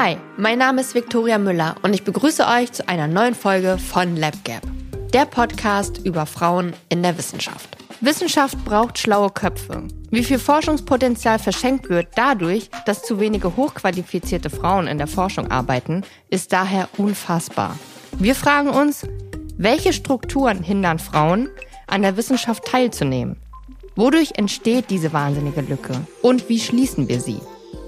Hi, mein Name ist Viktoria Müller und ich begrüße euch zu einer neuen Folge von LabGap, der Podcast über Frauen in der Wissenschaft. Wissenschaft braucht schlaue Köpfe. Wie viel Forschungspotenzial verschenkt wird dadurch, dass zu wenige hochqualifizierte Frauen in der Forschung arbeiten, ist daher unfassbar. Wir fragen uns, welche Strukturen hindern Frauen, an der Wissenschaft teilzunehmen? Wodurch entsteht diese wahnsinnige Lücke? Und wie schließen wir sie?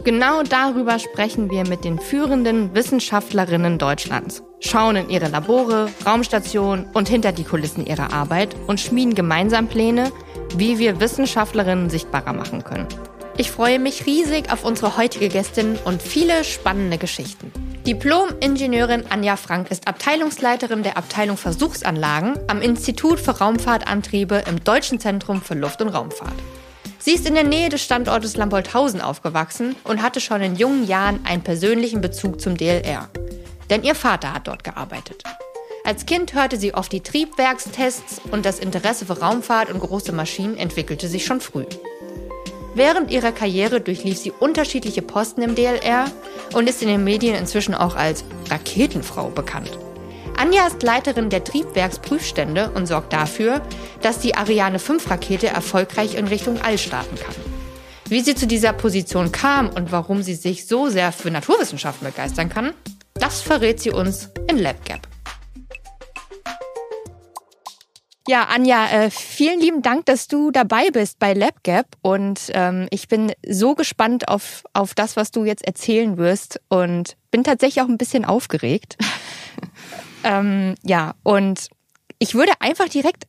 Genau darüber sprechen wir mit den führenden Wissenschaftlerinnen Deutschlands, schauen in ihre Labore, Raumstationen und hinter die Kulissen ihrer Arbeit und schmieden gemeinsam Pläne, wie wir Wissenschaftlerinnen sichtbarer machen können. Ich freue mich riesig auf unsere heutige Gästin und viele spannende Geschichten. Diplom-Ingenieurin Anja Frank ist Abteilungsleiterin der Abteilung Versuchsanlagen am Institut für Raumfahrtantriebe im Deutschen Zentrum für Luft- und Raumfahrt. Sie ist in der Nähe des Standortes Lambolthausen aufgewachsen und hatte schon in jungen Jahren einen persönlichen Bezug zum DLR. Denn ihr Vater hat dort gearbeitet. Als Kind hörte sie oft die Triebwerkstests und das Interesse für Raumfahrt und große Maschinen entwickelte sich schon früh. Während ihrer Karriere durchlief sie unterschiedliche Posten im DLR und ist in den Medien inzwischen auch als Raketenfrau bekannt. Anja ist Leiterin der Triebwerksprüfstände und sorgt dafür, dass die Ariane 5 Rakete erfolgreich in Richtung All starten kann. Wie sie zu dieser Position kam und warum sie sich so sehr für Naturwissenschaften begeistern kann, das verrät sie uns in LabGap. Ja, Anja, äh, vielen lieben Dank, dass du dabei bist bei LabGap und ähm, ich bin so gespannt auf, auf das, was du jetzt erzählen wirst und bin tatsächlich auch ein bisschen aufgeregt. Ähm, ja, und ich würde einfach direkt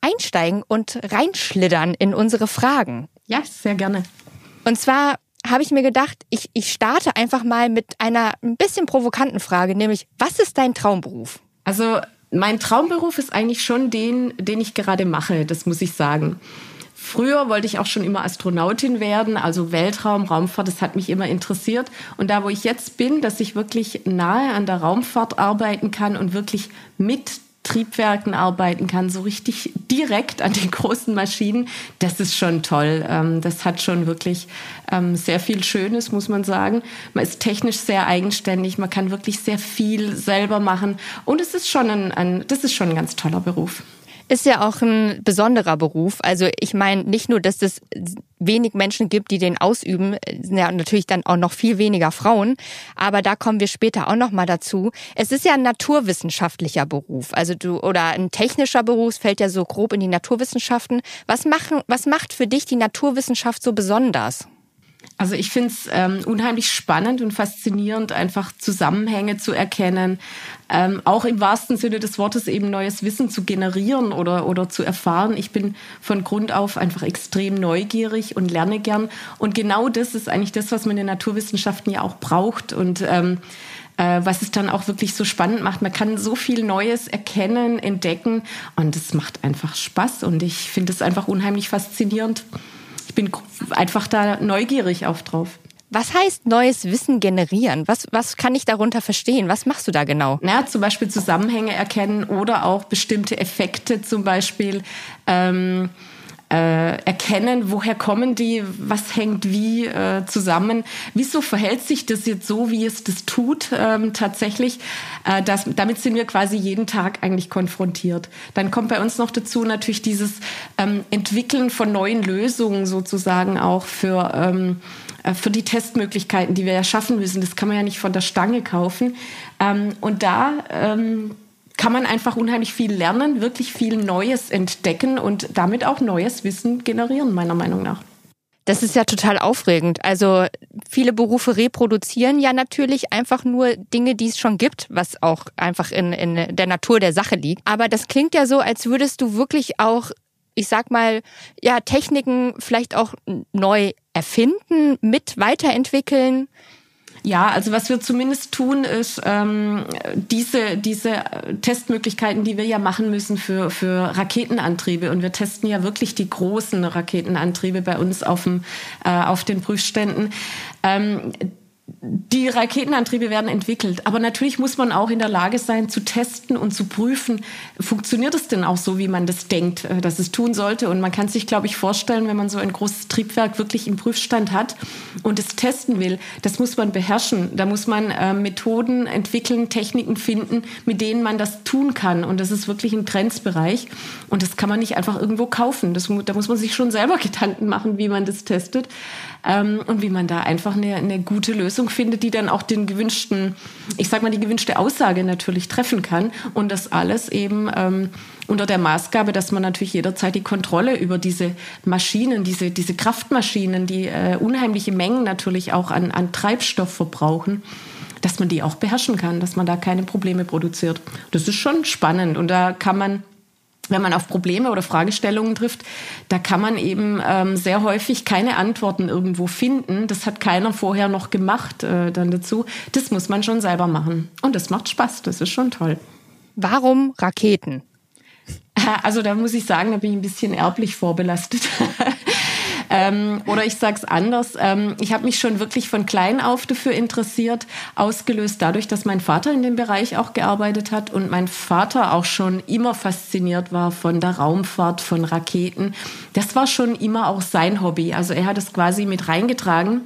einsteigen und reinschlittern in unsere Fragen. Ja, sehr gerne. Und zwar habe ich mir gedacht, ich, ich starte einfach mal mit einer ein bisschen provokanten Frage, nämlich, was ist dein Traumberuf? Also mein Traumberuf ist eigentlich schon den, den ich gerade mache, das muss ich sagen. Früher wollte ich auch schon immer Astronautin werden, also Weltraum, Raumfahrt, das hat mich immer interessiert. Und da, wo ich jetzt bin, dass ich wirklich nahe an der Raumfahrt arbeiten kann und wirklich mit Triebwerken arbeiten kann, so richtig direkt an den großen Maschinen, das ist schon toll. Ähm, das hat schon wirklich ähm, sehr viel Schönes, muss man sagen. Man ist technisch sehr eigenständig, man kann wirklich sehr viel selber machen und es ist schon ein, ein das ist schon ein ganz toller Beruf. Ist ja auch ein besonderer Beruf. Also ich meine nicht nur, dass es wenig Menschen gibt, die den ausüben, ja natürlich dann auch noch viel weniger Frauen, aber da kommen wir später auch noch mal dazu. Es ist ja ein naturwissenschaftlicher Beruf, also du oder ein technischer Beruf fällt ja so grob in die Naturwissenschaften. Was machen was macht für dich die Naturwissenschaft so besonders? Also ich finde es ähm, unheimlich spannend und faszinierend, einfach Zusammenhänge zu erkennen, ähm, auch im wahrsten Sinne des Wortes eben neues Wissen zu generieren oder, oder zu erfahren. Ich bin von Grund auf einfach extrem neugierig und lerne gern. Und genau das ist eigentlich das, was man in den Naturwissenschaften ja auch braucht. Und ähm, äh, was es dann auch wirklich so spannend macht. Man kann so viel Neues erkennen, entdecken und es macht einfach Spaß und ich finde es einfach unheimlich faszinierend bin einfach da neugierig auf drauf. Was heißt neues Wissen generieren? Was, was kann ich darunter verstehen? Was machst du da genau? Na, zum Beispiel Zusammenhänge erkennen oder auch bestimmte Effekte zum Beispiel. Ähm, äh, erkennen, woher kommen die, was hängt wie äh, zusammen, wieso verhält sich das jetzt so, wie es das tut ähm, tatsächlich. Äh, das, damit sind wir quasi jeden Tag eigentlich konfrontiert. Dann kommt bei uns noch dazu natürlich dieses ähm, Entwickeln von neuen Lösungen sozusagen auch für ähm, äh, für die Testmöglichkeiten, die wir ja schaffen müssen. Das kann man ja nicht von der Stange kaufen. Ähm, und da ähm, kann man einfach unheimlich viel lernen, wirklich viel Neues entdecken und damit auch neues Wissen generieren, meiner Meinung nach. Das ist ja total aufregend. Also viele Berufe reproduzieren ja natürlich einfach nur Dinge, die es schon gibt, was auch einfach in, in der Natur der Sache liegt. Aber das klingt ja so, als würdest du wirklich auch, ich sag mal, ja, Techniken vielleicht auch neu erfinden, mit weiterentwickeln. Ja, also was wir zumindest tun, ist ähm, diese, diese Testmöglichkeiten, die wir ja machen müssen für, für Raketenantriebe. Und wir testen ja wirklich die großen Raketenantriebe bei uns auf, dem, äh, auf den Prüfständen. Ähm, die Raketenantriebe werden entwickelt. Aber natürlich muss man auch in der Lage sein, zu testen und zu prüfen, funktioniert es denn auch so, wie man das denkt, äh, dass es tun sollte. Und man kann sich, glaube ich, vorstellen, wenn man so ein großes Triebwerk wirklich im Prüfstand hat und es testen will, das muss man beherrschen. Da muss man äh, Methoden entwickeln, Techniken finden, mit denen man das tun kann. Und das ist wirklich ein Grenzbereich. Und das kann man nicht einfach irgendwo kaufen. Das, da muss man sich schon selber Gedanken machen, wie man das testet ähm, und wie man da einfach eine, eine gute Lösung findet, die dann auch den gewünschten, ich sag mal, die gewünschte Aussage natürlich treffen kann und das alles eben ähm, unter der Maßgabe, dass man natürlich jederzeit die Kontrolle über diese Maschinen, diese, diese Kraftmaschinen, die äh, unheimliche Mengen natürlich auch an, an Treibstoff verbrauchen, dass man die auch beherrschen kann, dass man da keine Probleme produziert. Das ist schon spannend und da kann man wenn man auf Probleme oder Fragestellungen trifft, da kann man eben ähm, sehr häufig keine Antworten irgendwo finden. Das hat keiner vorher noch gemacht äh, dann dazu. Das muss man schon selber machen. Und das macht Spaß, das ist schon toll. Warum Raketen? Also da muss ich sagen, da bin ich ein bisschen erblich vorbelastet. Ähm, oder ich sage es anders, ähm, ich habe mich schon wirklich von klein auf dafür interessiert, ausgelöst dadurch, dass mein Vater in dem Bereich auch gearbeitet hat und mein Vater auch schon immer fasziniert war von der Raumfahrt, von Raketen. Das war schon immer auch sein Hobby. Also er hat es quasi mit reingetragen.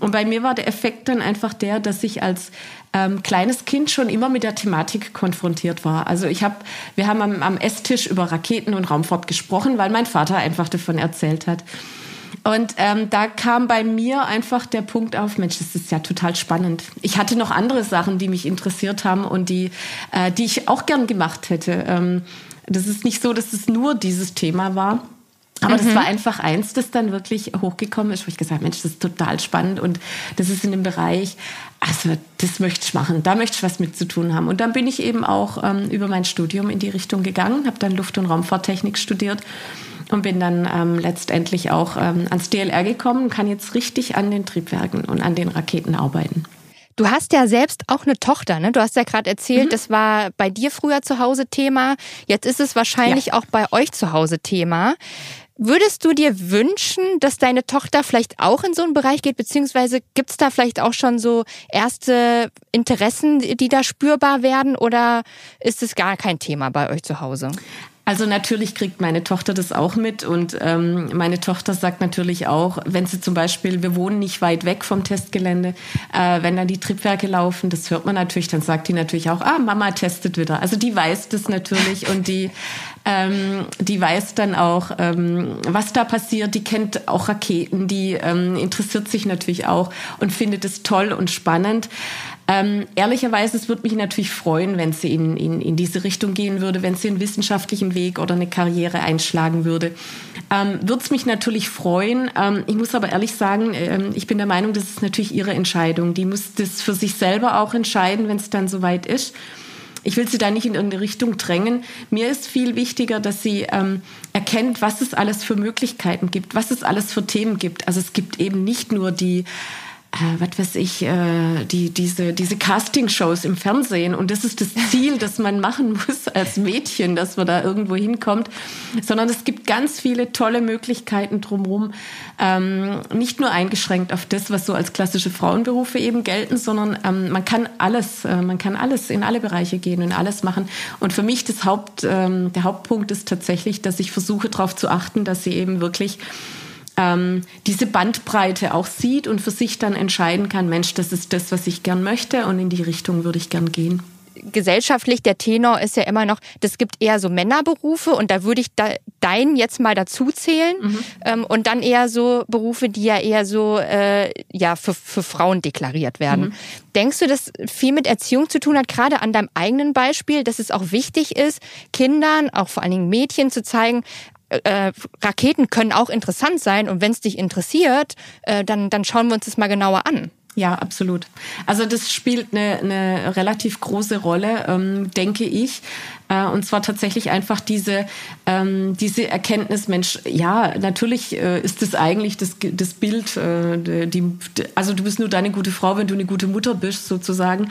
Und bei mir war der Effekt dann einfach der, dass ich als ähm, kleines Kind schon immer mit der Thematik konfrontiert war. Also ich habe, wir haben am, am Esstisch über Raketen und Raumfahrt gesprochen, weil mein Vater einfach davon erzählt hat. Und ähm, da kam bei mir einfach der Punkt auf, Mensch, das ist ja total spannend. Ich hatte noch andere Sachen, die mich interessiert haben und die, äh, die ich auch gern gemacht hätte. Ähm, das ist nicht so, dass es nur dieses Thema war. Aber mhm. das war einfach eins, das dann wirklich hochgekommen ist, wo ich gesagt habe, Mensch, das ist total spannend und das ist in dem Bereich, also das möchte ich machen, da möchte ich was mit zu tun haben. Und dann bin ich eben auch ähm, über mein Studium in die Richtung gegangen, habe dann Luft- und Raumfahrttechnik studiert und bin dann ähm, letztendlich auch ähm, ans DLR gekommen und kann jetzt richtig an den Triebwerken und an den Raketen arbeiten. Du hast ja selbst auch eine Tochter, ne? Du hast ja gerade erzählt, mhm. das war bei dir früher zu Hause Thema. Jetzt ist es wahrscheinlich ja. auch bei euch zu Hause Thema. Würdest du dir wünschen, dass deine Tochter vielleicht auch in so einen Bereich geht, beziehungsweise gibt es da vielleicht auch schon so erste Interessen, die da spürbar werden, oder ist es gar kein Thema bei euch zu Hause? Also natürlich kriegt meine Tochter das auch mit und ähm, meine Tochter sagt natürlich auch, wenn sie zum Beispiel, wir wohnen nicht weit weg vom Testgelände, äh, wenn dann die Triebwerke laufen, das hört man natürlich, dann sagt die natürlich auch, ah, Mama testet wieder. Also die weiß das natürlich und die ähm, die weiß dann auch, ähm, was da passiert. Die kennt auch Raketen, die ähm, interessiert sich natürlich auch und findet es toll und spannend. Ähm, ehrlicherweise, es würde mich natürlich freuen, wenn sie in, in, in diese Richtung gehen würde, wenn sie einen wissenschaftlichen Weg oder eine Karriere einschlagen würde. Ähm, würde es mich natürlich freuen. Ähm, ich muss aber ehrlich sagen, ähm, ich bin der Meinung, das ist natürlich ihre Entscheidung. Die muss das für sich selber auch entscheiden, wenn es dann soweit ist. Ich will sie da nicht in irgendeine Richtung drängen. Mir ist viel wichtiger, dass sie ähm, erkennt, was es alles für Möglichkeiten gibt, was es alles für Themen gibt. Also es gibt eben nicht nur die äh, was weiß ich, äh, die, diese, diese Castingshows im Fernsehen. Und das ist das Ziel, das man machen muss als Mädchen, dass man da irgendwo hinkommt. Sondern es gibt ganz viele tolle Möglichkeiten drumherum. Ähm, nicht nur eingeschränkt auf das, was so als klassische Frauenberufe eben gelten, sondern ähm, man kann alles, äh, man kann alles in alle Bereiche gehen und alles machen. Und für mich das Haupt, ähm, der Hauptpunkt ist tatsächlich, dass ich versuche darauf zu achten, dass sie eben wirklich ähm, diese Bandbreite auch sieht und für sich dann entscheiden kann, Mensch, das ist das, was ich gern möchte und in die Richtung würde ich gern gehen gesellschaftlich, der Tenor ist ja immer noch, das gibt eher so Männerberufe und da würde ich da, deinen jetzt mal dazu zählen mhm. ähm, und dann eher so Berufe, die ja eher so äh, ja für, für Frauen deklariert werden. Mhm. Denkst du, dass viel mit Erziehung zu tun hat, gerade an deinem eigenen Beispiel, dass es auch wichtig ist, Kindern, auch vor allen Dingen Mädchen zu zeigen, äh, Raketen können auch interessant sein und wenn es dich interessiert, äh, dann, dann schauen wir uns das mal genauer an. Ja, absolut. Also das spielt eine, eine relativ große Rolle, ähm, denke ich. Äh, und zwar tatsächlich einfach diese, ähm, diese Erkenntnis, Mensch, ja, natürlich äh, ist das eigentlich das, das Bild, äh, die, also du bist nur deine gute Frau, wenn du eine gute Mutter bist, sozusagen.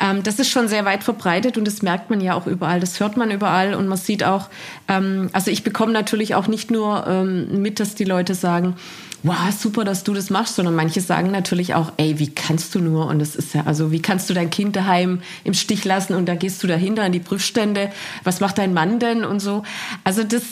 Ähm, das ist schon sehr weit verbreitet und das merkt man ja auch überall, das hört man überall und man sieht auch, ähm, also ich bekomme natürlich auch nicht nur ähm, mit, dass die Leute sagen, wow, super, dass du das machst, sondern manche sagen natürlich auch, ey, wie kannst du nur? Und es ist ja, also wie kannst du dein Kind daheim im Stich lassen und da gehst du dahinter an die Prüfstände? Was macht dein Mann denn und so? Also das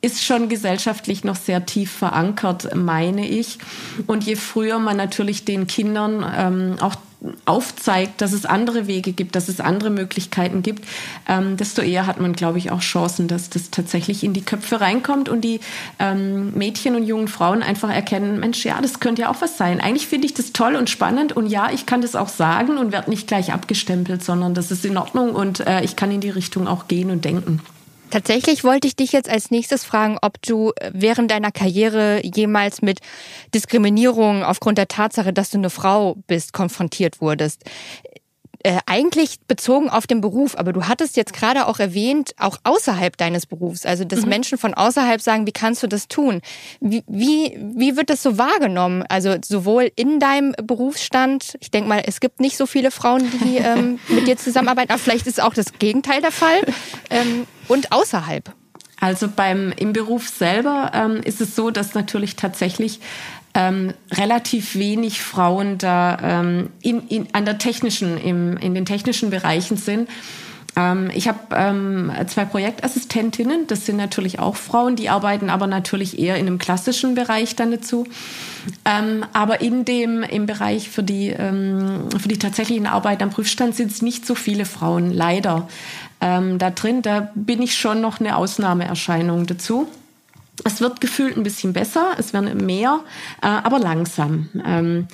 ist schon gesellschaftlich noch sehr tief verankert, meine ich. Und je früher man natürlich den Kindern ähm, auch aufzeigt, dass es andere Wege gibt, dass es andere Möglichkeiten gibt, ähm, desto eher hat man, glaube ich, auch Chancen, dass das tatsächlich in die Köpfe reinkommt und die ähm, Mädchen und jungen Frauen einfach erkennen, Mensch, ja, das könnte ja auch was sein. Eigentlich finde ich das toll und spannend und ja, ich kann das auch sagen und werde nicht gleich abgestempelt, sondern das ist in Ordnung und äh, ich kann in die Richtung auch gehen und denken. Tatsächlich wollte ich dich jetzt als nächstes fragen, ob du während deiner Karriere jemals mit Diskriminierung aufgrund der Tatsache, dass du eine Frau bist, konfrontiert wurdest. Äh, eigentlich bezogen auf den Beruf, aber du hattest jetzt gerade auch erwähnt, auch außerhalb deines Berufs, also dass mhm. Menschen von außerhalb sagen, wie kannst du das tun? Wie, wie, wie wird das so wahrgenommen? Also sowohl in deinem Berufsstand, ich denke mal, es gibt nicht so viele Frauen, die ähm, mit dir zusammenarbeiten, aber vielleicht ist auch das Gegenteil der Fall, ähm, und außerhalb. Also beim im Beruf selber ähm, ist es so, dass natürlich tatsächlich ähm, relativ wenig Frauen da ähm, in, in, an der technischen, im, in den technischen Bereichen sind. Ähm, ich habe ähm, zwei Projektassistentinnen, das sind natürlich auch Frauen, die arbeiten aber natürlich eher in einem klassischen Bereich dann dazu. Ähm, aber in dem, im Bereich für die, für die tatsächlichen Arbeit am Prüfstand sind es nicht so viele Frauen, leider. Ähm, da drin, da bin ich schon noch eine Ausnahmeerscheinung dazu. Es wird gefühlt ein bisschen besser, es werden mehr, äh, aber langsam. Ähm,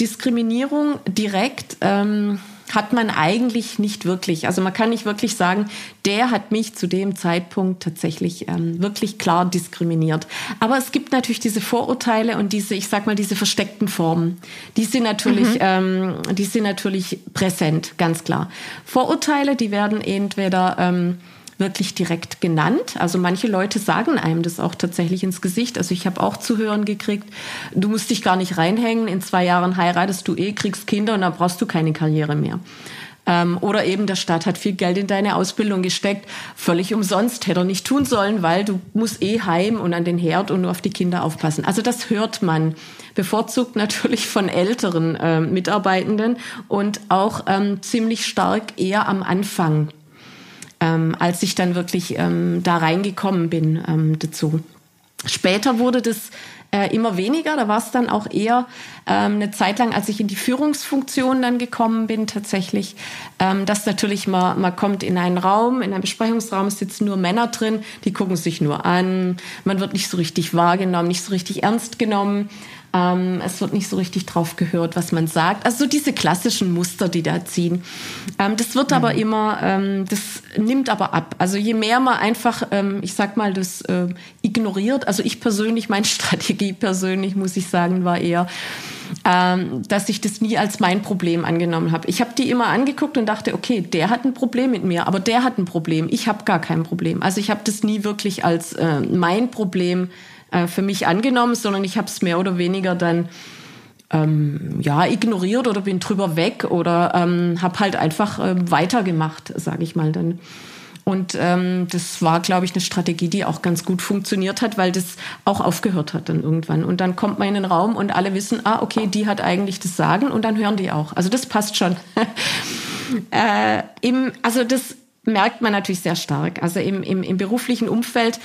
Diskriminierung direkt ähm, hat man eigentlich nicht wirklich. Also man kann nicht wirklich sagen, der hat mich zu dem Zeitpunkt tatsächlich ähm, wirklich klar diskriminiert. Aber es gibt natürlich diese Vorurteile und diese, ich sag mal, diese versteckten Formen. Die sind natürlich, mhm. ähm, die sind natürlich präsent, ganz klar. Vorurteile, die werden entweder ähm, wirklich direkt genannt. Also manche Leute sagen einem das auch tatsächlich ins Gesicht. Also ich habe auch zu hören gekriegt, du musst dich gar nicht reinhängen, in zwei Jahren heiratest du eh, kriegst Kinder und dann brauchst du keine Karriere mehr. Ähm, oder eben der Staat hat viel Geld in deine Ausbildung gesteckt, völlig umsonst, hätte er nicht tun sollen, weil du musst eh heim und an den Herd und nur auf die Kinder aufpassen. Also das hört man bevorzugt natürlich von älteren äh, Mitarbeitenden und auch ähm, ziemlich stark eher am Anfang ähm, als ich dann wirklich ähm, da reingekommen bin ähm, dazu. Später wurde das äh, immer weniger. Da war es dann auch eher ähm, eine Zeit lang, als ich in die Führungsfunktion dann gekommen bin, tatsächlich, ähm, dass natürlich man, man kommt in einen Raum, in einem Besprechungsraum sitzen nur Männer drin, die gucken sich nur an, man wird nicht so richtig wahrgenommen, nicht so richtig ernst genommen. Ähm, es wird nicht so richtig drauf gehört, was man sagt. Also so diese klassischen Muster, die da ziehen. Ähm, das wird mhm. aber immer, ähm, das nimmt aber ab. Also je mehr man einfach, ähm, ich sag mal, das äh, ignoriert. Also ich persönlich, meine Strategie persönlich, muss ich sagen, war eher, ähm, dass ich das nie als mein Problem angenommen habe. Ich habe die immer angeguckt und dachte, okay, der hat ein Problem mit mir, aber der hat ein Problem. Ich habe gar kein Problem. Also ich habe das nie wirklich als äh, mein Problem äh, für mich angenommen, sondern ich habe es mehr oder weniger dann ähm, ja ignoriert oder bin drüber weg oder ähm, habe halt einfach äh, weitergemacht, sage ich mal dann. Und ähm, das war, glaube ich, eine Strategie, die auch ganz gut funktioniert hat, weil das auch aufgehört hat dann irgendwann. Und dann kommt man in den Raum und alle wissen, ah, okay, die hat eigentlich das Sagen und dann hören die auch. Also das passt schon. äh, im, also das merkt man natürlich sehr stark. Also im, im, im beruflichen Umfeld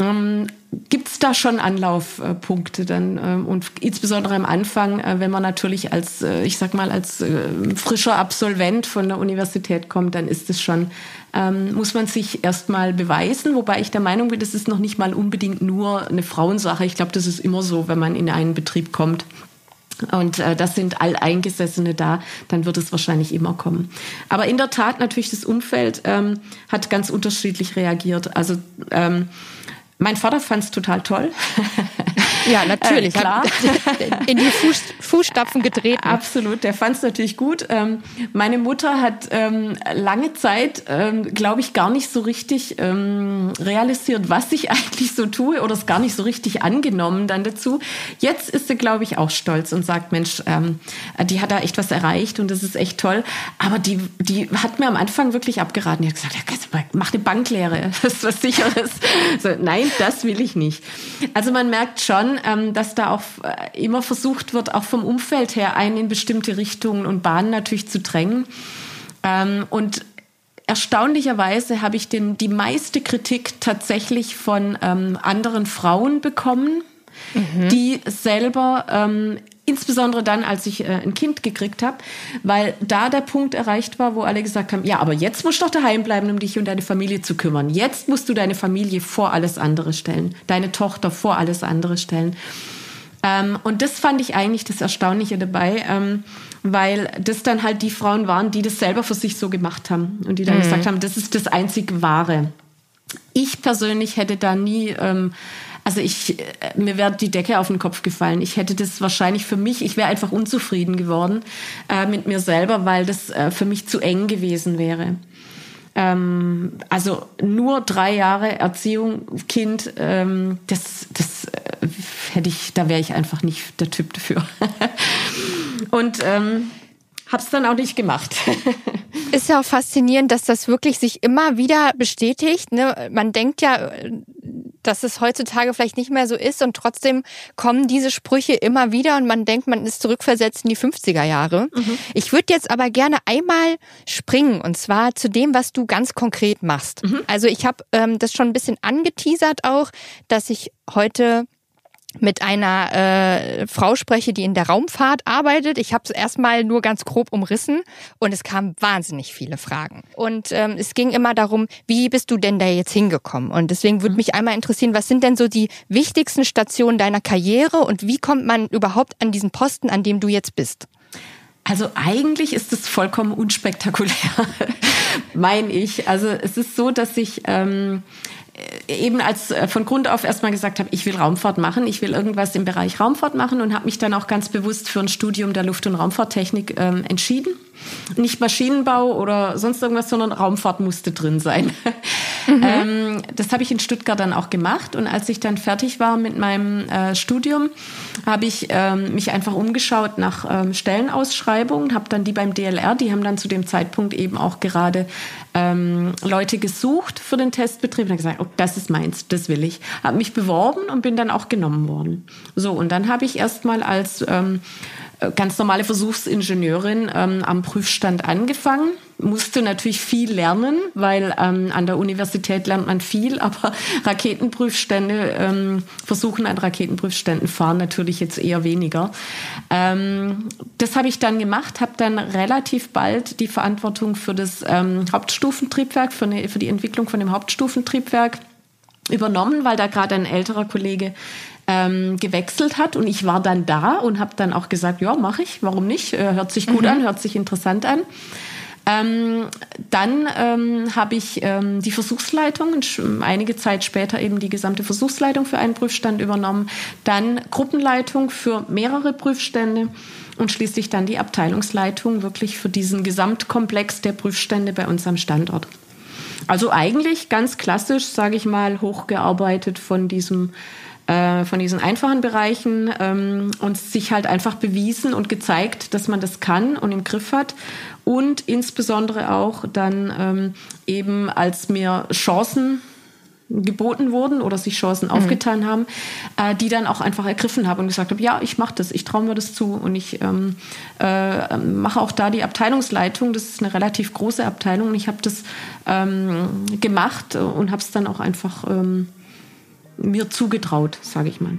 ähm, Gibt es da schon Anlaufpunkte dann ähm, und insbesondere am Anfang, äh, wenn man natürlich als, äh, ich sag mal, als äh, frischer Absolvent von der Universität kommt, dann ist es schon, ähm, muss man sich erstmal beweisen, wobei ich der Meinung bin, das ist noch nicht mal unbedingt nur eine Frauensache. Ich glaube, das ist immer so, wenn man in einen Betrieb kommt. Und äh, das sind Alteingesessene da, dann wird es wahrscheinlich immer kommen. Aber in der Tat natürlich das Umfeld ähm, hat ganz unterschiedlich reagiert. Also ähm, mein Vater fand es total toll. Ja, natürlich. Äh, klar. In die Fuß, Fußstapfen getreten. Absolut, der fand es natürlich gut. Ähm, meine Mutter hat ähm, lange Zeit, ähm, glaube ich, gar nicht so richtig ähm, realisiert, was ich eigentlich so tue oder es gar nicht so richtig angenommen dann dazu. Jetzt ist sie, glaube ich, auch stolz und sagt, Mensch, ähm, die hat da echt was erreicht und das ist echt toll. Aber die, die hat mir am Anfang wirklich abgeraten. Die hat gesagt, ja, mach eine Banklehre, das ist was Sicheres. So, nein, das will ich nicht. Also man merkt schon, ähm, dass da auch äh, immer versucht wird, auch vom Umfeld her einen in bestimmte Richtungen und Bahnen natürlich zu drängen. Ähm, und erstaunlicherweise habe ich den, die meiste Kritik tatsächlich von ähm, anderen Frauen bekommen, mhm. die selber ähm, insbesondere dann, als ich äh, ein Kind gekriegt habe, weil da der Punkt erreicht war, wo alle gesagt haben, ja, aber jetzt musst du doch daheim bleiben, um dich und deine Familie zu kümmern. Jetzt musst du deine Familie vor alles andere stellen, deine Tochter vor alles andere stellen. Ähm, und das fand ich eigentlich das Erstaunliche dabei, ähm, weil das dann halt die Frauen waren, die das selber für sich so gemacht haben und die dann mhm. gesagt haben, das ist das einzig Wahre. Ich persönlich hätte da nie ähm, also ich, äh, mir wäre die Decke auf den Kopf gefallen. Ich hätte das wahrscheinlich für mich, ich wäre einfach unzufrieden geworden äh, mit mir selber, weil das äh, für mich zu eng gewesen wäre. Ähm, also nur drei Jahre Erziehung, Kind, ähm, das, das äh, hätte ich, da wäre ich einfach nicht der Typ dafür. Und ähm, habe es dann auch nicht gemacht. Ist ja auch faszinierend, dass das wirklich sich immer wieder bestätigt. Ne? Man denkt ja, dass es heutzutage vielleicht nicht mehr so ist und trotzdem kommen diese Sprüche immer wieder und man denkt, man ist zurückversetzt in die 50er Jahre. Mhm. Ich würde jetzt aber gerne einmal springen und zwar zu dem, was du ganz konkret machst. Mhm. Also ich habe ähm, das schon ein bisschen angeteasert auch, dass ich heute mit einer äh, Frau spreche, die in der Raumfahrt arbeitet. Ich habe es erstmal nur ganz grob umrissen und es kamen wahnsinnig viele Fragen. Und ähm, es ging immer darum, wie bist du denn da jetzt hingekommen? Und deswegen würde mhm. mich einmal interessieren, was sind denn so die wichtigsten Stationen deiner Karriere und wie kommt man überhaupt an diesen Posten, an dem du jetzt bist? Also eigentlich ist es vollkommen unspektakulär, meine ich. Also es ist so, dass ich ähm, eben als äh, von Grund auf erstmal gesagt habe, ich will Raumfahrt machen, ich will irgendwas im Bereich Raumfahrt machen und habe mich dann auch ganz bewusst für ein Studium der Luft- und Raumfahrttechnik ähm, entschieden. Nicht Maschinenbau oder sonst irgendwas, sondern Raumfahrt musste drin sein. Mhm. ähm, das habe ich in Stuttgart dann auch gemacht und als ich dann fertig war mit meinem äh, Studium, habe ich ähm, mich einfach umgeschaut nach ähm, Stellenausschreibungen, habe dann die beim DLR, die haben dann zu dem Zeitpunkt eben auch gerade ähm, Leute gesucht für den Testbetrieb und gesagt, oh, das ist meins, das will ich. Habe mich beworben und bin dann auch genommen worden. So, und dann habe ich erstmal als ähm, ganz normale Versuchsingenieurin ähm, am Prüfstand angefangen. Musste natürlich viel lernen, weil ähm, an der Universität lernt man viel, aber Raketenprüfstände, ähm, Versuchen an Raketenprüfständen fahren natürlich jetzt eher weniger. Ähm, das habe ich dann gemacht, habe dann relativ bald die Verantwortung für das ähm, Hauptstufentriebwerk, für, eine, für die Entwicklung von dem Hauptstufentriebwerk übernommen, weil da gerade ein älterer Kollege ähm, gewechselt hat und ich war dann da und habe dann auch gesagt, ja, mache ich, warum nicht? Äh, hört sich gut mhm. an, hört sich interessant an. Ähm, dann ähm, habe ich ähm, die Versuchsleitung, einige Zeit später eben die gesamte Versuchsleitung für einen Prüfstand übernommen, dann Gruppenleitung für mehrere Prüfstände und schließlich dann die Abteilungsleitung wirklich für diesen Gesamtkomplex der Prüfstände bei uns am Standort. Also eigentlich ganz klassisch, sage ich mal, hochgearbeitet von diesem äh, von diesen einfachen Bereichen ähm, und sich halt einfach bewiesen und gezeigt, dass man das kann und im Griff hat. Und insbesondere auch dann ähm, eben, als mir Chancen geboten wurden oder sich Chancen mhm. aufgetan haben, äh, die dann auch einfach ergriffen habe und gesagt habe, ja, ich mache das, ich traue mir das zu und ich ähm, äh, mache auch da die Abteilungsleitung. Das ist eine relativ große Abteilung und ich habe das ähm, gemacht und habe es dann auch einfach ähm, mir zugetraut, sage ich mal.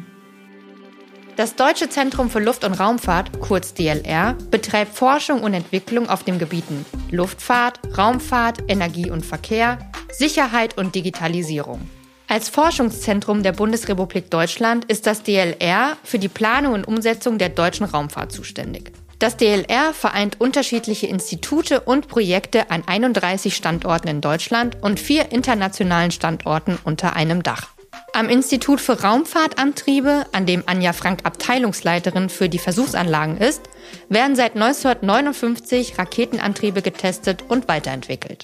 Das Deutsche Zentrum für Luft- und Raumfahrt, kurz DLR, betreibt Forschung und Entwicklung auf den Gebieten Luftfahrt, Raumfahrt, Energie und Verkehr, Sicherheit und Digitalisierung. Als Forschungszentrum der Bundesrepublik Deutschland ist das DLR für die Planung und Umsetzung der deutschen Raumfahrt zuständig. Das DLR vereint unterschiedliche Institute und Projekte an 31 Standorten in Deutschland und vier internationalen Standorten unter einem Dach. Am Institut für Raumfahrtantriebe, an dem Anja Frank Abteilungsleiterin für die Versuchsanlagen ist, werden seit 1959 Raketenantriebe getestet und weiterentwickelt.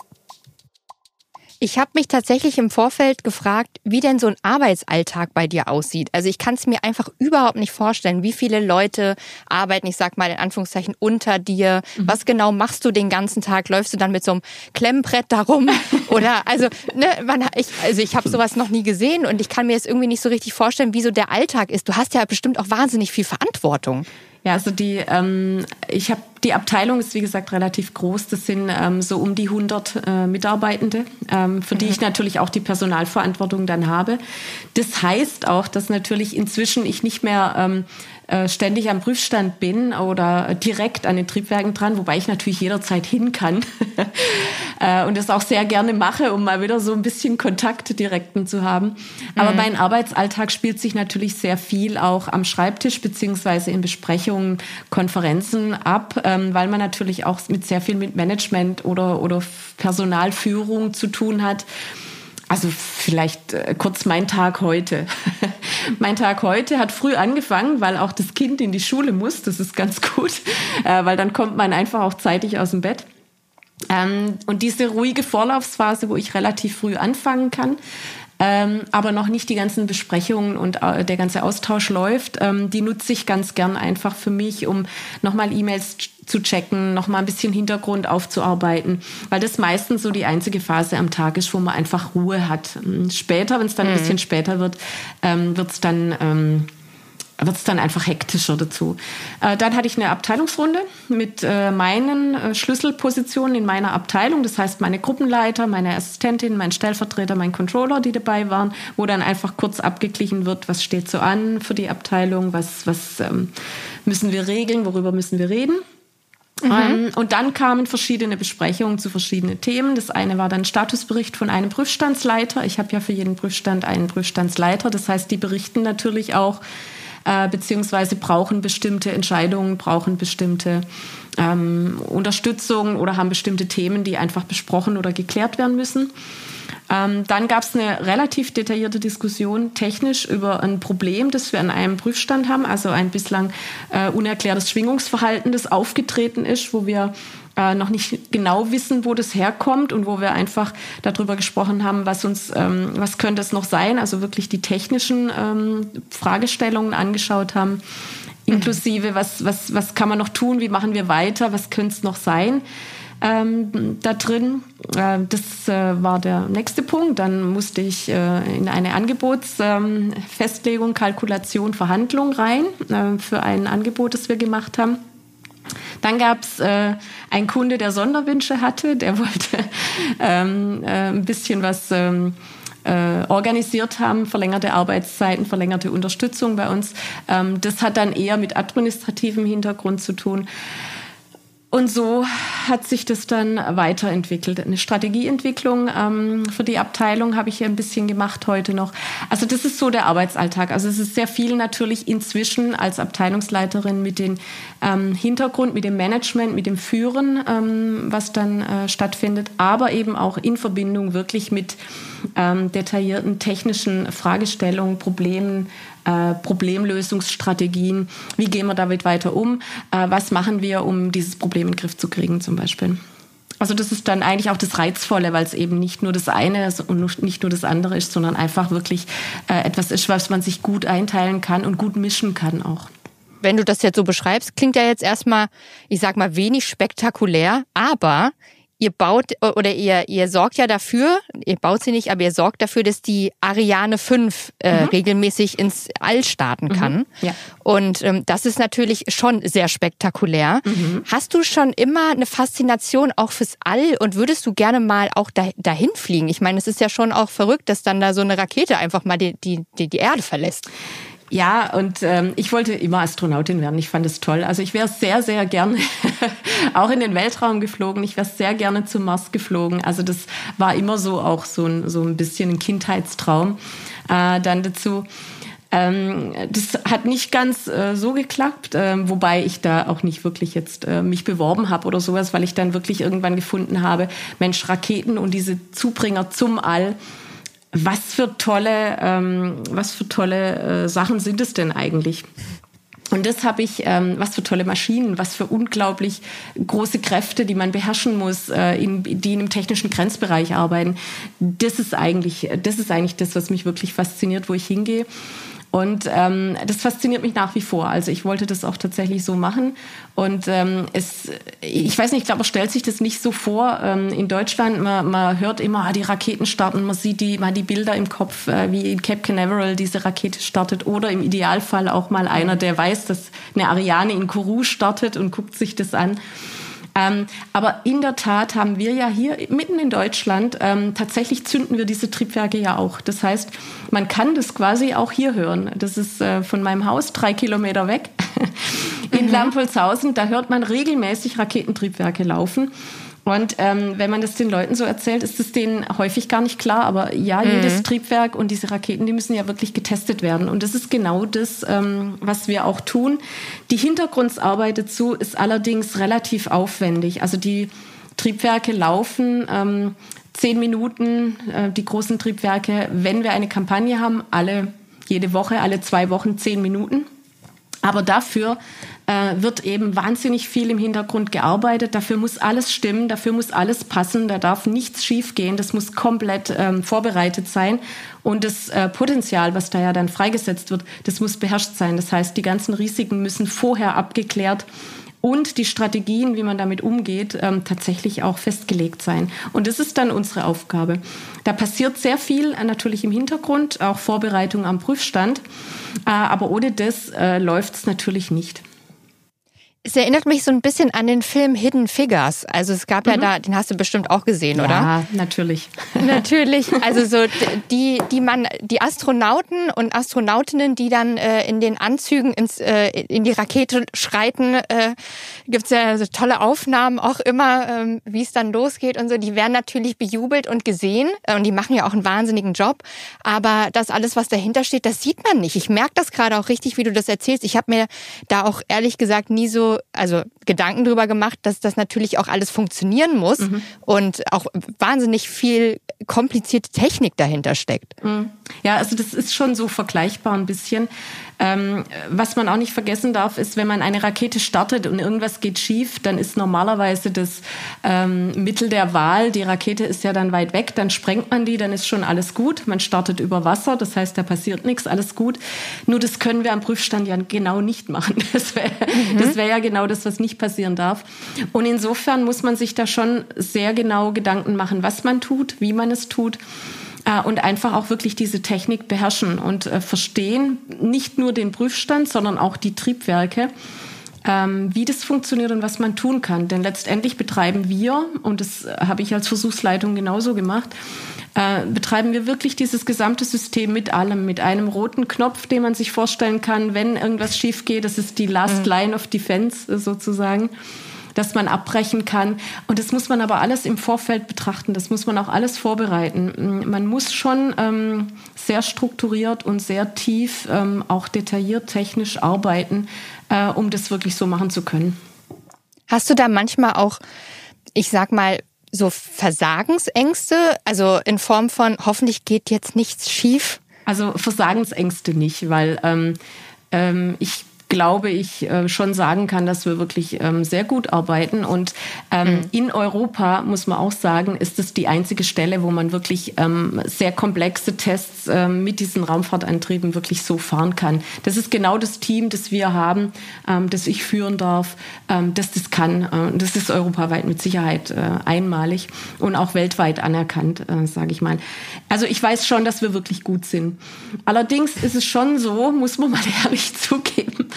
Ich habe mich tatsächlich im Vorfeld gefragt, wie denn so ein Arbeitsalltag bei dir aussieht. Also ich kann es mir einfach überhaupt nicht vorstellen, wie viele Leute arbeiten, ich sag mal in Anführungszeichen, unter dir. Mhm. Was genau machst du den ganzen Tag? Läufst du dann mit so einem Klemmbrett darum? Oder also, ne, man, ich, also ich habe sowas noch nie gesehen und ich kann mir jetzt irgendwie nicht so richtig vorstellen, wie so der Alltag ist. Du hast ja bestimmt auch wahnsinnig viel Verantwortung. Ja, also die, ähm, ich habe die Abteilung ist wie gesagt relativ groß. Das sind ähm, so um die 100 äh, Mitarbeitende, ähm, für mhm. die ich natürlich auch die Personalverantwortung dann habe. Das heißt auch, dass natürlich inzwischen ich nicht mehr ähm, äh, ständig am Prüfstand bin oder direkt an den Triebwerken dran, wobei ich natürlich jederzeit hin kann äh, und das auch sehr gerne mache, um mal wieder so ein bisschen Kontakt direkten zu haben. Aber mhm. mein Arbeitsalltag spielt sich natürlich sehr viel auch am Schreibtisch beziehungsweise in Besprechungen, Konferenzen ab, ähm, weil man natürlich auch mit sehr viel mit Management oder, oder Personalführung zu tun hat. Also vielleicht äh, kurz mein Tag heute. mein Tag heute hat früh angefangen, weil auch das Kind in die Schule muss. Das ist ganz gut, äh, weil dann kommt man einfach auch zeitig aus dem Bett. Ähm, und diese ruhige Vorlaufsphase, wo ich relativ früh anfangen kann, ähm, aber noch nicht die ganzen Besprechungen und äh, der ganze Austausch läuft, ähm, die nutze ich ganz gern einfach für mich, um nochmal E-Mails zu checken, nochmal ein bisschen Hintergrund aufzuarbeiten, weil das meistens so die einzige Phase am Tag ist, wo man einfach Ruhe hat. Ähm, später, wenn es dann mhm. ein bisschen später wird, ähm, wird es dann ähm, wird es dann einfach hektischer dazu. Äh, dann hatte ich eine Abteilungsrunde mit äh, meinen äh, Schlüsselpositionen in meiner Abteilung, das heißt meine Gruppenleiter, meine Assistentin, mein Stellvertreter, mein Controller, die dabei waren, wo dann einfach kurz abgeglichen wird, was steht so an für die Abteilung, was, was ähm, müssen wir regeln, worüber müssen wir reden. Mhm. Ähm, und dann kamen verschiedene Besprechungen zu verschiedenen Themen. Das eine war dann Statusbericht von einem Prüfstandsleiter. Ich habe ja für jeden Prüfstand einen Prüfstandsleiter. Das heißt, die berichten natürlich auch, äh, beziehungsweise brauchen bestimmte Entscheidungen, brauchen bestimmte ähm, Unterstützung oder haben bestimmte Themen, die einfach besprochen oder geklärt werden müssen. Ähm, dann gab es eine relativ detaillierte Diskussion technisch über ein Problem, das wir an einem Prüfstand haben, also ein bislang äh, unerklärtes Schwingungsverhalten, das aufgetreten ist, wo wir äh, noch nicht genau wissen, wo das herkommt und wo wir einfach darüber gesprochen haben, was uns, ähm, was könnte es noch sein, also wirklich die technischen ähm, Fragestellungen angeschaut haben, mhm. inklusive was, was, was kann man noch tun, wie machen wir weiter, was könnte es noch sein. Ähm, da drin. Äh, das äh, war der nächste Punkt. Dann musste ich äh, in eine Angebotsfestlegung, ähm, Kalkulation, Verhandlung rein äh, für ein Angebot, das wir gemacht haben. Dann gab es äh, einen Kunde, der Sonderwünsche hatte, der wollte ähm, äh, ein bisschen was ähm, äh, organisiert haben, verlängerte Arbeitszeiten, verlängerte Unterstützung bei uns. Ähm, das hat dann eher mit administrativem Hintergrund zu tun. Und so hat sich das dann weiterentwickelt. Eine Strategieentwicklung ähm, für die Abteilung habe ich ein bisschen gemacht heute noch. Also das ist so der Arbeitsalltag. Also es ist sehr viel natürlich inzwischen als Abteilungsleiterin mit dem ähm, Hintergrund, mit dem Management, mit dem Führen, ähm, was dann äh, stattfindet, aber eben auch in Verbindung wirklich mit ähm, detaillierten technischen Fragestellungen, Problemen, äh, Problemlösungsstrategien. Wie gehen wir damit weiter um? Äh, was machen wir, um dieses Problem in den Griff zu kriegen zum Beispiel? Also das ist dann eigentlich auch das Reizvolle, weil es eben nicht nur das eine und nicht nur das andere ist, sondern einfach wirklich äh, etwas ist, was man sich gut einteilen kann und gut mischen kann auch. Wenn du das jetzt so beschreibst, klingt ja jetzt erstmal, ich sag mal, wenig spektakulär, aber ihr baut oder ihr, ihr sorgt ja dafür, ihr baut sie nicht, aber ihr sorgt dafür, dass die Ariane 5 äh, mhm. regelmäßig ins All starten kann. Mhm. Ja. Und ähm, das ist natürlich schon sehr spektakulär. Mhm. Hast du schon immer eine Faszination auch fürs All und würdest du gerne mal auch da, dahin fliegen? Ich meine, es ist ja schon auch verrückt, dass dann da so eine Rakete einfach mal die, die, die, die Erde verlässt. Ja, und ähm, ich wollte immer Astronautin werden. Ich fand es toll. Also ich wäre sehr, sehr gerne auch in den Weltraum geflogen. Ich wäre sehr gerne zum Mars geflogen. Also das war immer so auch so ein, so ein bisschen ein Kindheitstraum. Äh, dann dazu. Ähm, das hat nicht ganz äh, so geklappt, äh, wobei ich da auch nicht wirklich jetzt äh, mich beworben habe oder sowas, weil ich dann wirklich irgendwann gefunden habe, Mensch, Raketen und diese Zubringer zum All, was für tolle, ähm, was für tolle äh, Sachen sind es denn eigentlich? Und das habe ich, ähm, was für tolle Maschinen, was für unglaublich große Kräfte, die man beherrschen muss, äh, in, die in einem technischen Grenzbereich arbeiten. Das ist eigentlich, das ist eigentlich das, was mich wirklich fasziniert, wo ich hingehe. Und ähm, das fasziniert mich nach wie vor. Also ich wollte das auch tatsächlich so machen. Und ähm, es, ich weiß nicht, ich glaube, man stellt sich das nicht so vor. Ähm, in Deutschland, man, man hört immer, ah, die Raketen starten, man sieht die, man die Bilder im Kopf, äh, wie in Cape Canaveral diese Rakete startet. Oder im Idealfall auch mal einer, der weiß, dass eine Ariane in Kourou startet und guckt sich das an. Ähm, aber in der Tat haben wir ja hier mitten in Deutschland, ähm, tatsächlich zünden wir diese Triebwerke ja auch. Das heißt, man kann das quasi auch hier hören. Das ist äh, von meinem Haus drei Kilometer weg in mhm. Lampolzhausen. Da hört man regelmäßig Raketentriebwerke laufen. Und ähm, wenn man das den Leuten so erzählt, ist es denen häufig gar nicht klar. Aber ja, mhm. jedes Triebwerk und diese Raketen, die müssen ja wirklich getestet werden. Und das ist genau das, ähm, was wir auch tun. Die Hintergrundarbeit dazu ist allerdings relativ aufwendig. Also die Triebwerke laufen ähm, zehn Minuten, äh, die großen Triebwerke, wenn wir eine Kampagne haben, alle jede Woche, alle zwei Wochen zehn Minuten. Aber dafür äh, wird eben wahnsinnig viel im Hintergrund gearbeitet. Dafür muss alles stimmen, dafür muss alles passen, da darf nichts schiefgehen. Das muss komplett ähm, vorbereitet sein. Und das äh, Potenzial, was da ja dann freigesetzt wird, das muss beherrscht sein. Das heißt, die ganzen Risiken müssen vorher abgeklärt und die Strategien, wie man damit umgeht, ähm, tatsächlich auch festgelegt sein. Und das ist dann unsere Aufgabe. Da passiert sehr viel äh, natürlich im Hintergrund, auch Vorbereitung am Prüfstand. Äh, aber ohne das äh, läuft es natürlich nicht. Es erinnert mich so ein bisschen an den Film Hidden Figures. Also es gab mhm. ja da, den hast du bestimmt auch gesehen, ja, oder? Ja, natürlich. Natürlich. Also so die, die man, die Astronauten und Astronautinnen, die dann äh, in den Anzügen ins, äh, in die Rakete schreiten, äh, gibt's ja so tolle Aufnahmen auch immer, ähm, wie es dann losgeht und so. Die werden natürlich bejubelt und gesehen äh, und die machen ja auch einen wahnsinnigen Job. Aber das alles, was dahinter steht, das sieht man nicht. Ich merke das gerade auch richtig, wie du das erzählst. Ich habe mir da auch ehrlich gesagt nie so also Gedanken drüber gemacht, dass das natürlich auch alles funktionieren muss mhm. und auch wahnsinnig viel komplizierte Technik dahinter steckt. Mhm. Ja, also das ist schon so vergleichbar ein bisschen. Ähm, was man auch nicht vergessen darf, ist, wenn man eine Rakete startet und irgendwas geht schief, dann ist normalerweise das ähm, Mittel der Wahl, die Rakete ist ja dann weit weg, dann sprengt man die, dann ist schon alles gut. Man startet über Wasser, das heißt, da passiert nichts, alles gut. Nur das können wir am Prüfstand ja genau nicht machen. Das wäre mhm. wär ja genau das, was nicht passieren darf. Und insofern muss man sich da schon sehr genau Gedanken machen, was man tut, wie man es tut äh, und einfach auch wirklich diese Technik beherrschen und äh, verstehen, nicht nur den Prüfstand, sondern auch die Triebwerke ähm, wie das funktioniert und was man tun kann. Denn letztendlich betreiben wir, und das äh, habe ich als Versuchsleitung genauso gemacht, äh, betreiben wir wirklich dieses gesamte System mit allem, mit einem roten Knopf, den man sich vorstellen kann, wenn irgendwas schief geht. Das ist die Last mhm. Line of Defense sozusagen dass man abbrechen kann. Und das muss man aber alles im Vorfeld betrachten. Das muss man auch alles vorbereiten. Man muss schon ähm, sehr strukturiert und sehr tief, ähm, auch detailliert technisch arbeiten, äh, um das wirklich so machen zu können. Hast du da manchmal auch, ich sag mal, so Versagensängste, also in Form von hoffentlich geht jetzt nichts schief? Also Versagensängste nicht, weil ähm, ähm, ich glaube ich, äh, schon sagen kann, dass wir wirklich ähm, sehr gut arbeiten. Und ähm, mhm. in Europa, muss man auch sagen, ist es die einzige Stelle, wo man wirklich ähm, sehr komplexe Tests mit diesen Raumfahrtantrieben wirklich so fahren kann. Das ist genau das Team, das wir haben, das ich führen darf, ähm, das das kann. Äh, das ist europaweit mit Sicherheit äh, einmalig und auch weltweit anerkannt, sage ich mal. Also ich weiß schon, dass wir wirklich gut sind. Allerdings ist es schon so, muss man mal ehrlich zugeben,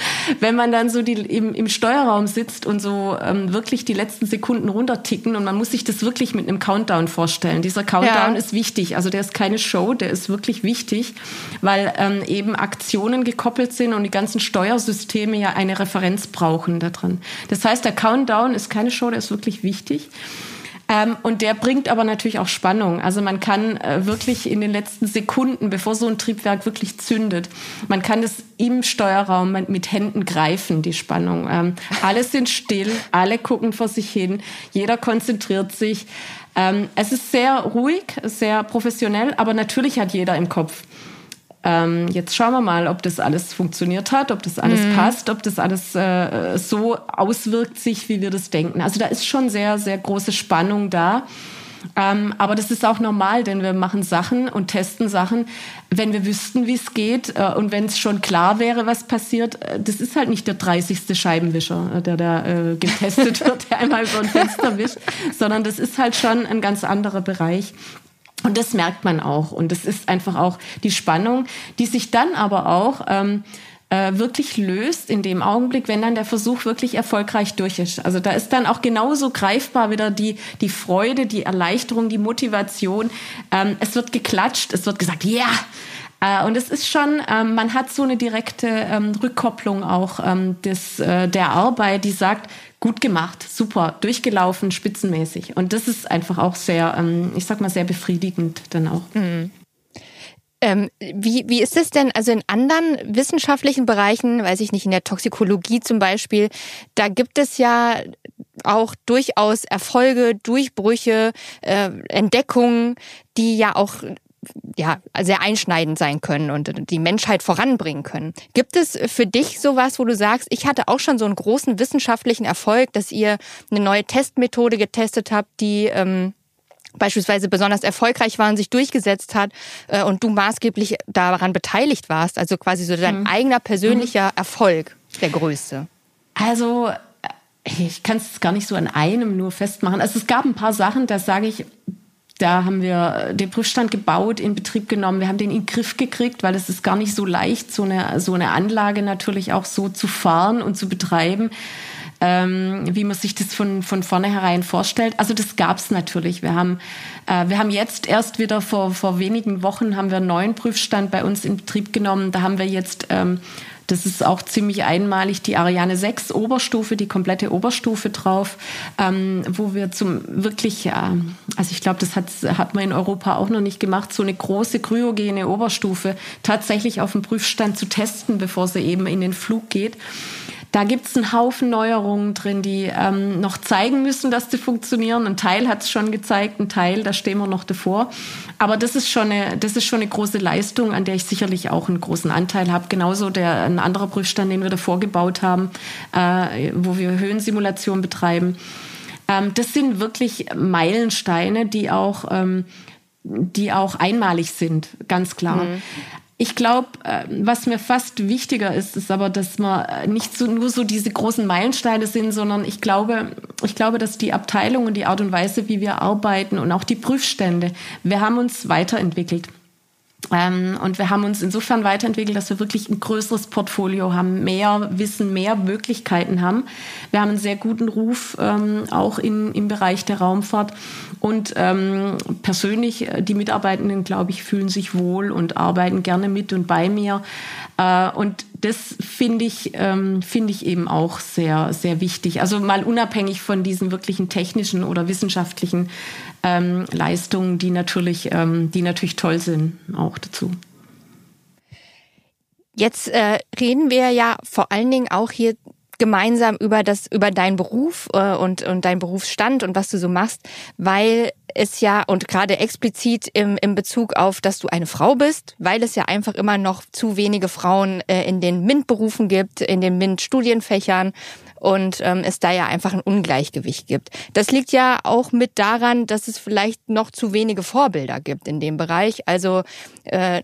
wenn man dann so die, im, im Steuerraum sitzt und so ähm, wirklich die letzten Sekunden runterticken und man muss sich das wirklich mit einem Countdown vorstellen. Dieser Countdown ja. ist wichtig. Also der ist keine Show, der ist wirklich wichtig, weil ähm, eben Aktionen gekoppelt sind und die ganzen Steuersysteme ja eine Referenz brauchen daran. Das heißt, der Countdown ist keine Show, der ist wirklich wichtig. Ähm, und der bringt aber natürlich auch Spannung. Also man kann äh, wirklich in den letzten Sekunden, bevor so ein Triebwerk wirklich zündet, man kann es im Steuerraum mit Händen greifen, die Spannung. Ähm, alle sind still, alle gucken vor sich hin, jeder konzentriert sich. Ähm, es ist sehr ruhig, sehr professionell, aber natürlich hat jeder im Kopf. Ähm, jetzt schauen wir mal, ob das alles funktioniert hat, ob das alles mhm. passt, ob das alles äh, so auswirkt sich, wie wir das denken. Also da ist schon sehr, sehr große Spannung da. Ähm, aber das ist auch normal, denn wir machen Sachen und testen Sachen, wenn wir wüssten, wie es geht äh, und wenn es schon klar wäre, was passiert. Äh, das ist halt nicht der 30. Scheibenwischer, äh, der da äh, getestet wird, der einmal über ein Fenster wischt, sondern das ist halt schon ein ganz anderer Bereich. Und das merkt man auch. Und das ist einfach auch die Spannung, die sich dann aber auch ähm, äh, wirklich löst in dem Augenblick, wenn dann der Versuch wirklich erfolgreich durch ist. Also da ist dann auch genauso greifbar wieder die, die Freude, die Erleichterung, die Motivation. Ähm, es wird geklatscht, es wird gesagt, ja! Yeah! und es ist schon, ähm, man hat so eine direkte ähm, Rückkopplung auch ähm, des, äh, der Arbeit, die sagt, gut gemacht, super, durchgelaufen, spitzenmäßig. Und das ist einfach auch sehr, ähm, ich sag mal, sehr befriedigend dann auch. Mhm. Ähm, wie, wie ist es denn, also in anderen wissenschaftlichen Bereichen, weiß ich nicht, in der Toxikologie zum Beispiel, da gibt es ja auch durchaus Erfolge, Durchbrüche, äh, Entdeckungen, die ja auch ja, sehr einschneidend sein können und die Menschheit voranbringen können. Gibt es für dich sowas, wo du sagst, ich hatte auch schon so einen großen wissenschaftlichen Erfolg, dass ihr eine neue Testmethode getestet habt, die ähm, beispielsweise besonders erfolgreich war und sich durchgesetzt hat äh, und du maßgeblich daran beteiligt warst, also quasi so dein mhm. eigener persönlicher mhm. Erfolg, der größte? Also äh, ich kann es gar nicht so an einem nur festmachen. Also es gab ein paar Sachen, da sage ich, da haben wir den Prüfstand gebaut, in Betrieb genommen. Wir haben den in den Griff gekriegt, weil es ist gar nicht so leicht, so eine, so eine Anlage natürlich auch so zu fahren und zu betreiben ähm, wie man sich das von, von vornherein vorstellt. Also das gab's natürlich. Wir haben, äh, wir haben jetzt erst wieder vor, vor wenigen Wochen haben wir einen neuen Prüfstand bei uns in Betrieb genommen. Da haben wir jetzt ähm, das ist auch ziemlich einmalig, die Ariane 6 Oberstufe, die komplette Oberstufe drauf, ähm, wo wir zum wirklich, äh, also ich glaube, das hat, hat man in Europa auch noch nicht gemacht, so eine große kryogene Oberstufe tatsächlich auf dem Prüfstand zu testen, bevor sie eben in den Flug geht. Da gibt's einen Haufen Neuerungen drin, die ähm, noch zeigen müssen, dass die funktionieren. Ein Teil hat's schon gezeigt, ein Teil, da stehen wir noch davor. Aber das ist schon eine, das ist schon eine große Leistung, an der ich sicherlich auch einen großen Anteil habe. Genauso der ein anderer Prüfstand, den wir davor gebaut haben, äh, wo wir Höhensimulation betreiben. Ähm, das sind wirklich Meilensteine, die auch ähm, die auch einmalig sind, ganz klar. Mhm. Ich glaube, äh, was mir fast wichtiger ist, ist aber, dass man äh, nicht so, nur so diese großen Meilensteine sind, sondern ich glaube, ich glaube, dass die Abteilung und die Art und Weise, wie wir arbeiten und auch die Prüfstände, wir haben uns weiterentwickelt. Ähm, und wir haben uns insofern weiterentwickelt, dass wir wirklich ein größeres Portfolio haben, mehr Wissen, mehr Möglichkeiten haben. Wir haben einen sehr guten Ruf ähm, auch in, im Bereich der Raumfahrt. Und ähm, persönlich, äh, die Mitarbeitenden, glaube ich, fühlen sich wohl und arbeiten gerne mit und bei mir. Äh, und das finde ich, ähm, finde ich eben auch sehr, sehr wichtig. Also mal unabhängig von diesen wirklichen technischen oder wissenschaftlichen ähm, Leistungen, die natürlich, ähm, die natürlich toll sind, auch dazu. Jetzt äh, reden wir ja vor allen Dingen auch hier gemeinsam über das über deinen Beruf äh, und und deinen Berufsstand und was du so machst, weil es ja und gerade explizit im, im Bezug auf, dass du eine Frau bist, weil es ja einfach immer noch zu wenige Frauen äh, in den MINT-Berufen gibt, in den MINT-Studienfächern und ähm, es da ja einfach ein Ungleichgewicht gibt. Das liegt ja auch mit daran, dass es vielleicht noch zu wenige Vorbilder gibt in dem Bereich. Also äh,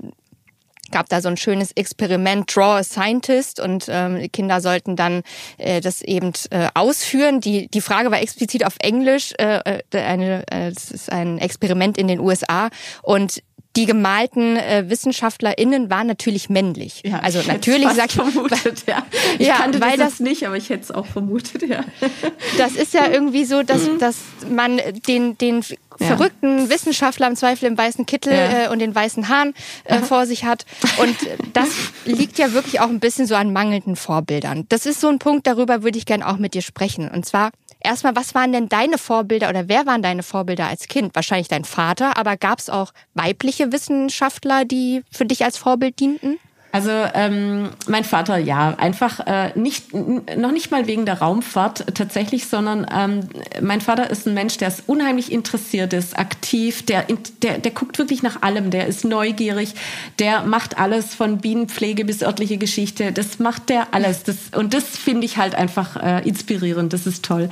gab da so ein schönes Experiment Draw a Scientist und ähm, die Kinder sollten dann äh, das eben äh, ausführen. Die die Frage war explizit auf Englisch. Äh, äh eine, äh, das ist ein Experiment in den USA und die gemalten äh, WissenschaftlerInnen waren natürlich männlich. Ja, also ich natürlich sagt vermutet, ja. Ich ja, kannte weil das, das nicht, aber ich hätte es auch vermutet, ja. Das ist ja irgendwie so, dass, mhm. dass man den, den ja. verrückten Wissenschaftler im Zweifel im weißen Kittel ja. äh, und den weißen Haaren äh, vor sich hat. Und das liegt ja wirklich auch ein bisschen so an mangelnden Vorbildern. Das ist so ein Punkt, darüber würde ich gerne auch mit dir sprechen. Und zwar Erstmal, was waren denn deine Vorbilder oder wer waren deine Vorbilder als Kind? Wahrscheinlich dein Vater, aber gab es auch weibliche Wissenschaftler, die für dich als Vorbild dienten? Also ähm, mein Vater, ja, einfach äh, nicht noch nicht mal wegen der Raumfahrt tatsächlich, sondern ähm, mein Vater ist ein Mensch, der ist unheimlich interessiert ist, aktiv, der, der der guckt wirklich nach allem, der ist neugierig, der macht alles von Bienenpflege bis örtliche Geschichte, das macht der alles. Das, und das finde ich halt einfach äh, inspirierend, das ist toll.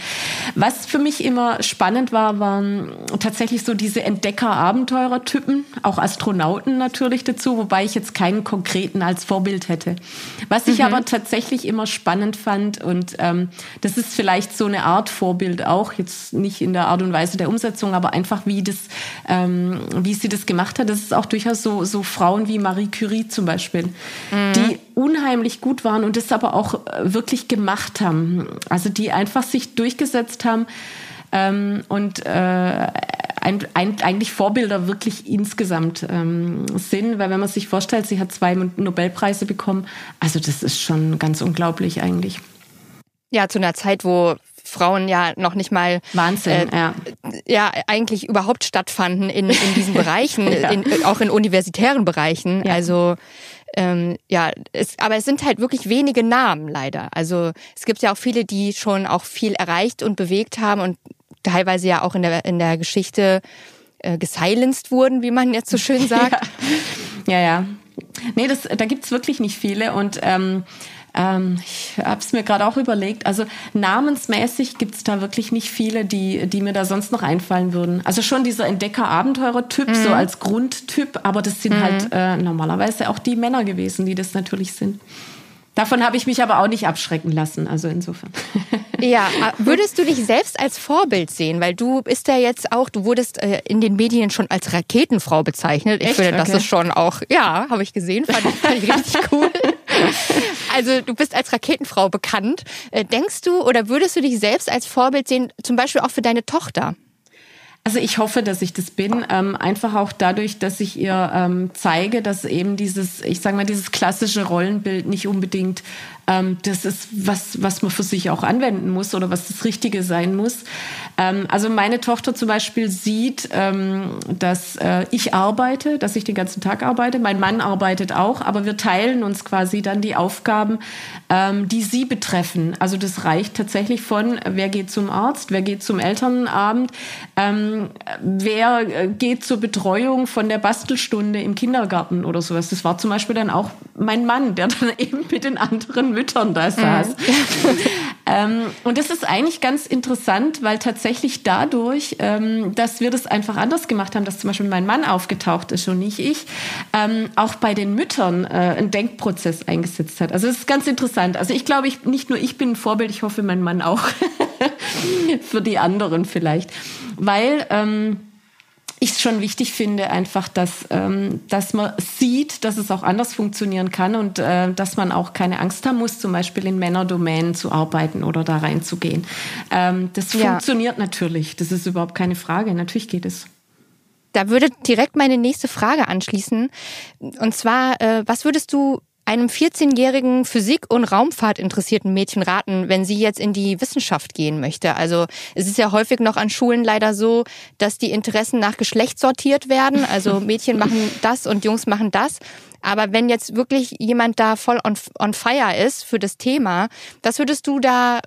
Was für mich immer spannend war, waren tatsächlich so diese Entdecker-Abenteurer-Typen, auch Astronauten natürlich dazu, wobei ich jetzt keinen konkreten als Vorbild hätte. Was ich mhm. aber tatsächlich immer spannend fand und ähm, das ist vielleicht so eine Art Vorbild auch, jetzt nicht in der Art und Weise der Umsetzung, aber einfach wie das, ähm, wie sie das gemacht hat. Das ist auch durchaus so, so Frauen wie Marie Curie zum Beispiel, mhm. die unheimlich gut waren und das aber auch äh, wirklich gemacht haben. Also die einfach sich durchgesetzt haben ähm, und äh, ein, ein, eigentlich Vorbilder wirklich insgesamt ähm, sind, weil wenn man sich vorstellt, sie hat zwei Nobelpreise bekommen, also das ist schon ganz unglaublich eigentlich. Ja, zu einer Zeit, wo Frauen ja noch nicht mal Wahnsinn, äh, ja. ja eigentlich überhaupt stattfanden in, in diesen Bereichen, ja. in, auch in universitären Bereichen. Ja. Also ähm, ja, es, aber es sind halt wirklich wenige Namen leider. Also es gibt ja auch viele, die schon auch viel erreicht und bewegt haben und teilweise ja auch in der, in der Geschichte äh, gesilenced wurden, wie man jetzt so schön sagt. ja, ja. ja. Nee, das, da gibt's wirklich nicht viele und ähm, ähm, ich habe es mir gerade auch überlegt. Also namensmäßig gibt's da wirklich nicht viele, die, die mir da sonst noch einfallen würden. Also schon dieser Entdecker-Abenteurer-Typ, mhm. so als Grundtyp, aber das sind mhm. halt äh, normalerweise auch die Männer gewesen, die das natürlich sind. Davon habe ich mich aber auch nicht abschrecken lassen, also insofern. Ja, würdest du dich selbst als Vorbild sehen? Weil du bist ja jetzt auch, du wurdest äh, in den Medien schon als Raketenfrau bezeichnet. Ich Echt? finde, das okay. ist schon auch, ja, habe ich gesehen, fand, fand ich richtig cool. Also du bist als Raketenfrau bekannt. Äh, denkst du oder würdest du dich selbst als Vorbild sehen, zum Beispiel auch für deine Tochter? Also ich hoffe, dass ich das bin. Ähm, einfach auch dadurch, dass ich ihr ähm, zeige, dass eben dieses, ich sage mal, dieses klassische Rollenbild nicht unbedingt ähm, das ist was, was man für sich auch anwenden muss oder was das Richtige sein muss. Ähm, also meine Tochter zum Beispiel sieht, ähm, dass äh, ich arbeite, dass ich den ganzen Tag arbeite. Mein Mann arbeitet auch, aber wir teilen uns quasi dann die Aufgaben, ähm, die sie betreffen. Also das reicht tatsächlich von, wer geht zum Arzt, wer geht zum Elternabend, ähm, wer äh, geht zur Betreuung von der Bastelstunde im Kindergarten oder sowas. Das war zum Beispiel dann auch mein Mann, der dann eben mit den anderen Müttern da saß. Mhm. ähm, und das ist eigentlich ganz interessant, weil tatsächlich dadurch, ähm, dass wir das einfach anders gemacht haben, dass zum Beispiel mein Mann aufgetaucht ist und nicht ich, ähm, auch bei den Müttern äh, ein Denkprozess eingesetzt hat. Also das ist ganz interessant. Also ich glaube, ich, nicht nur ich bin ein Vorbild, ich hoffe mein Mann auch. Für die anderen vielleicht. Weil ähm, ich es schon wichtig finde, einfach, dass, ähm, dass man sieht, dass es auch anders funktionieren kann und äh, dass man auch keine Angst haben muss, zum Beispiel in Männerdomänen zu arbeiten oder da reinzugehen. Ähm, das ja. funktioniert natürlich. Das ist überhaupt keine Frage. Natürlich geht es. Da würde direkt meine nächste Frage anschließen. Und zwar, äh, was würdest du einem 14-jährigen Physik- und Raumfahrt interessierten Mädchen raten, wenn sie jetzt in die Wissenschaft gehen möchte? Also es ist ja häufig noch an Schulen leider so, dass die Interessen nach Geschlecht sortiert werden. Also Mädchen machen das und Jungs machen das. Aber wenn jetzt wirklich jemand da voll on, on fire ist für das Thema, was würdest du da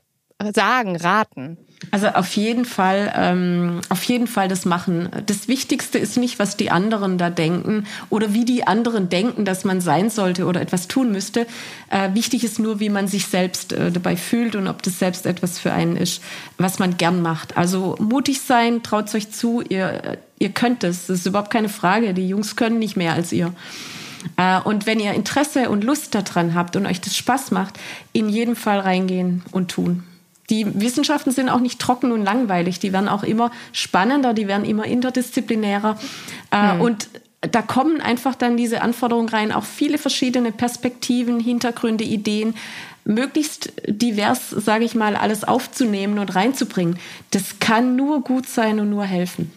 sagen, raten? Also auf jeden Fall, ähm, auf jeden Fall das machen. Das Wichtigste ist nicht, was die anderen da denken oder wie die anderen denken, dass man sein sollte oder etwas tun müsste. Äh, wichtig ist nur, wie man sich selbst äh, dabei fühlt und ob das selbst etwas für einen ist, was man gern macht. Also mutig sein, traut euch zu, ihr, ihr könnt es. Das ist überhaupt keine Frage. Die Jungs können nicht mehr als ihr. Äh, und wenn ihr Interesse und Lust daran habt und euch das Spaß macht, in jedem Fall reingehen und tun. Die Wissenschaften sind auch nicht trocken und langweilig, die werden auch immer spannender, die werden immer interdisziplinärer. Mhm. Und da kommen einfach dann diese Anforderungen rein, auch viele verschiedene Perspektiven, Hintergründe, Ideen, möglichst divers, sage ich mal, alles aufzunehmen und reinzubringen. Das kann nur gut sein und nur helfen.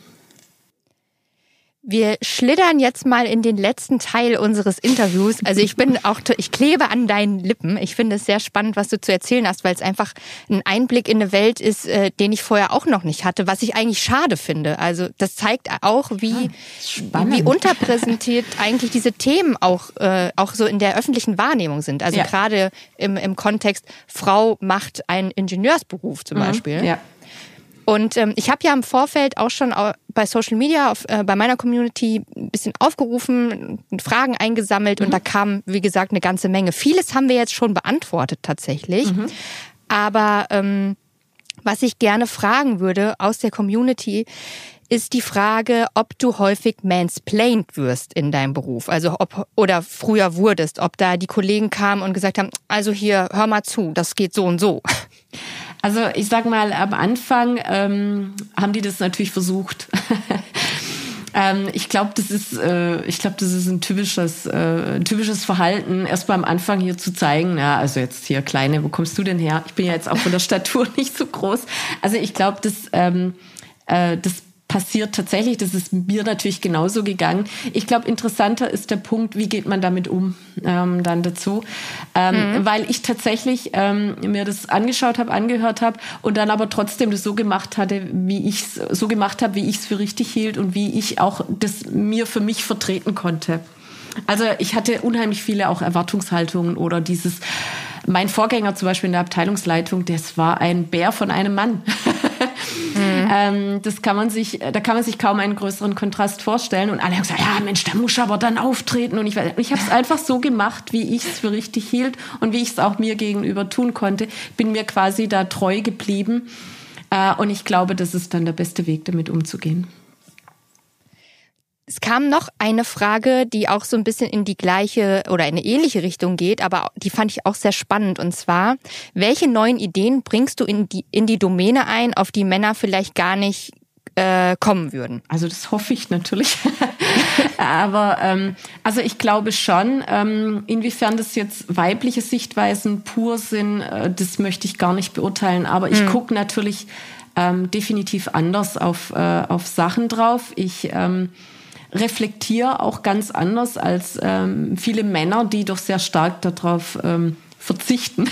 Wir schlittern jetzt mal in den letzten Teil unseres Interviews. Also ich bin auch, ich klebe an deinen Lippen. Ich finde es sehr spannend, was du zu erzählen hast, weil es einfach ein Einblick in eine Welt ist, äh, den ich vorher auch noch nicht hatte, was ich eigentlich schade finde. Also das zeigt auch, wie, ah, wie unterpräsentiert eigentlich diese Themen auch, äh, auch so in der öffentlichen Wahrnehmung sind. Also ja. gerade im, im Kontext, Frau macht einen Ingenieursberuf zum mhm. Beispiel. Ja. Und ähm, ich habe ja im Vorfeld auch schon bei Social Media, auf, äh, bei meiner Community ein bisschen aufgerufen, Fragen eingesammelt mhm. und da kam, wie gesagt, eine ganze Menge. Vieles haben wir jetzt schon beantwortet tatsächlich. Mhm. Aber ähm, was ich gerne fragen würde aus der Community, ist die Frage, ob du häufig mansplained wirst in deinem Beruf. Also ob oder früher wurdest, ob da die Kollegen kamen und gesagt haben, also hier, hör mal zu, das geht so und so. Also ich sag mal, am Anfang ähm, haben die das natürlich versucht. ähm, ich glaube, das ist, äh, ich glaube, das ist ein typisches, äh, ein typisches Verhalten, erst mal am Anfang hier zu zeigen. Ja, also jetzt hier kleine, wo kommst du denn her? Ich bin ja jetzt auch von der Statur nicht so groß. Also ich glaube, das, ähm, äh, das passiert tatsächlich. Das ist mir natürlich genauso gegangen. Ich glaube, interessanter ist der Punkt, wie geht man damit um ähm, dann dazu. Ähm, mhm. Weil ich tatsächlich ähm, mir das angeschaut habe, angehört habe und dann aber trotzdem das so gemacht hatte, wie ich es so gemacht habe, wie ich es für richtig hielt und wie ich auch das mir für mich vertreten konnte. Also ich hatte unheimlich viele auch Erwartungshaltungen oder dieses, mein Vorgänger zum Beispiel in der Abteilungsleitung, das war ein Bär von einem Mann. Mhm. Ähm, das kann man sich, da kann man sich kaum einen größeren Kontrast vorstellen. Und alle haben gesagt, ja Mensch, da muss aber dann auftreten. Und ich, ich habe es einfach so gemacht, wie ich es für richtig hielt und wie ich es auch mir gegenüber tun konnte. Bin mir quasi da treu geblieben. Äh, und ich glaube, das ist dann der beste Weg, damit umzugehen. Es kam noch eine Frage, die auch so ein bisschen in die gleiche oder in eine ähnliche Richtung geht, aber die fand ich auch sehr spannend. Und zwar, welche neuen Ideen bringst du in die, in die Domäne ein, auf die Männer vielleicht gar nicht äh, kommen würden? Also das hoffe ich natürlich. Aber ähm, also ich glaube schon, ähm, inwiefern das jetzt weibliche Sichtweisen pur sind, äh, das möchte ich gar nicht beurteilen. Aber ich mhm. gucke natürlich ähm, definitiv anders auf, äh, auf Sachen drauf. Ich ähm, reflektiere auch ganz anders als ähm, viele Männer, die doch sehr stark darauf ähm, verzichten,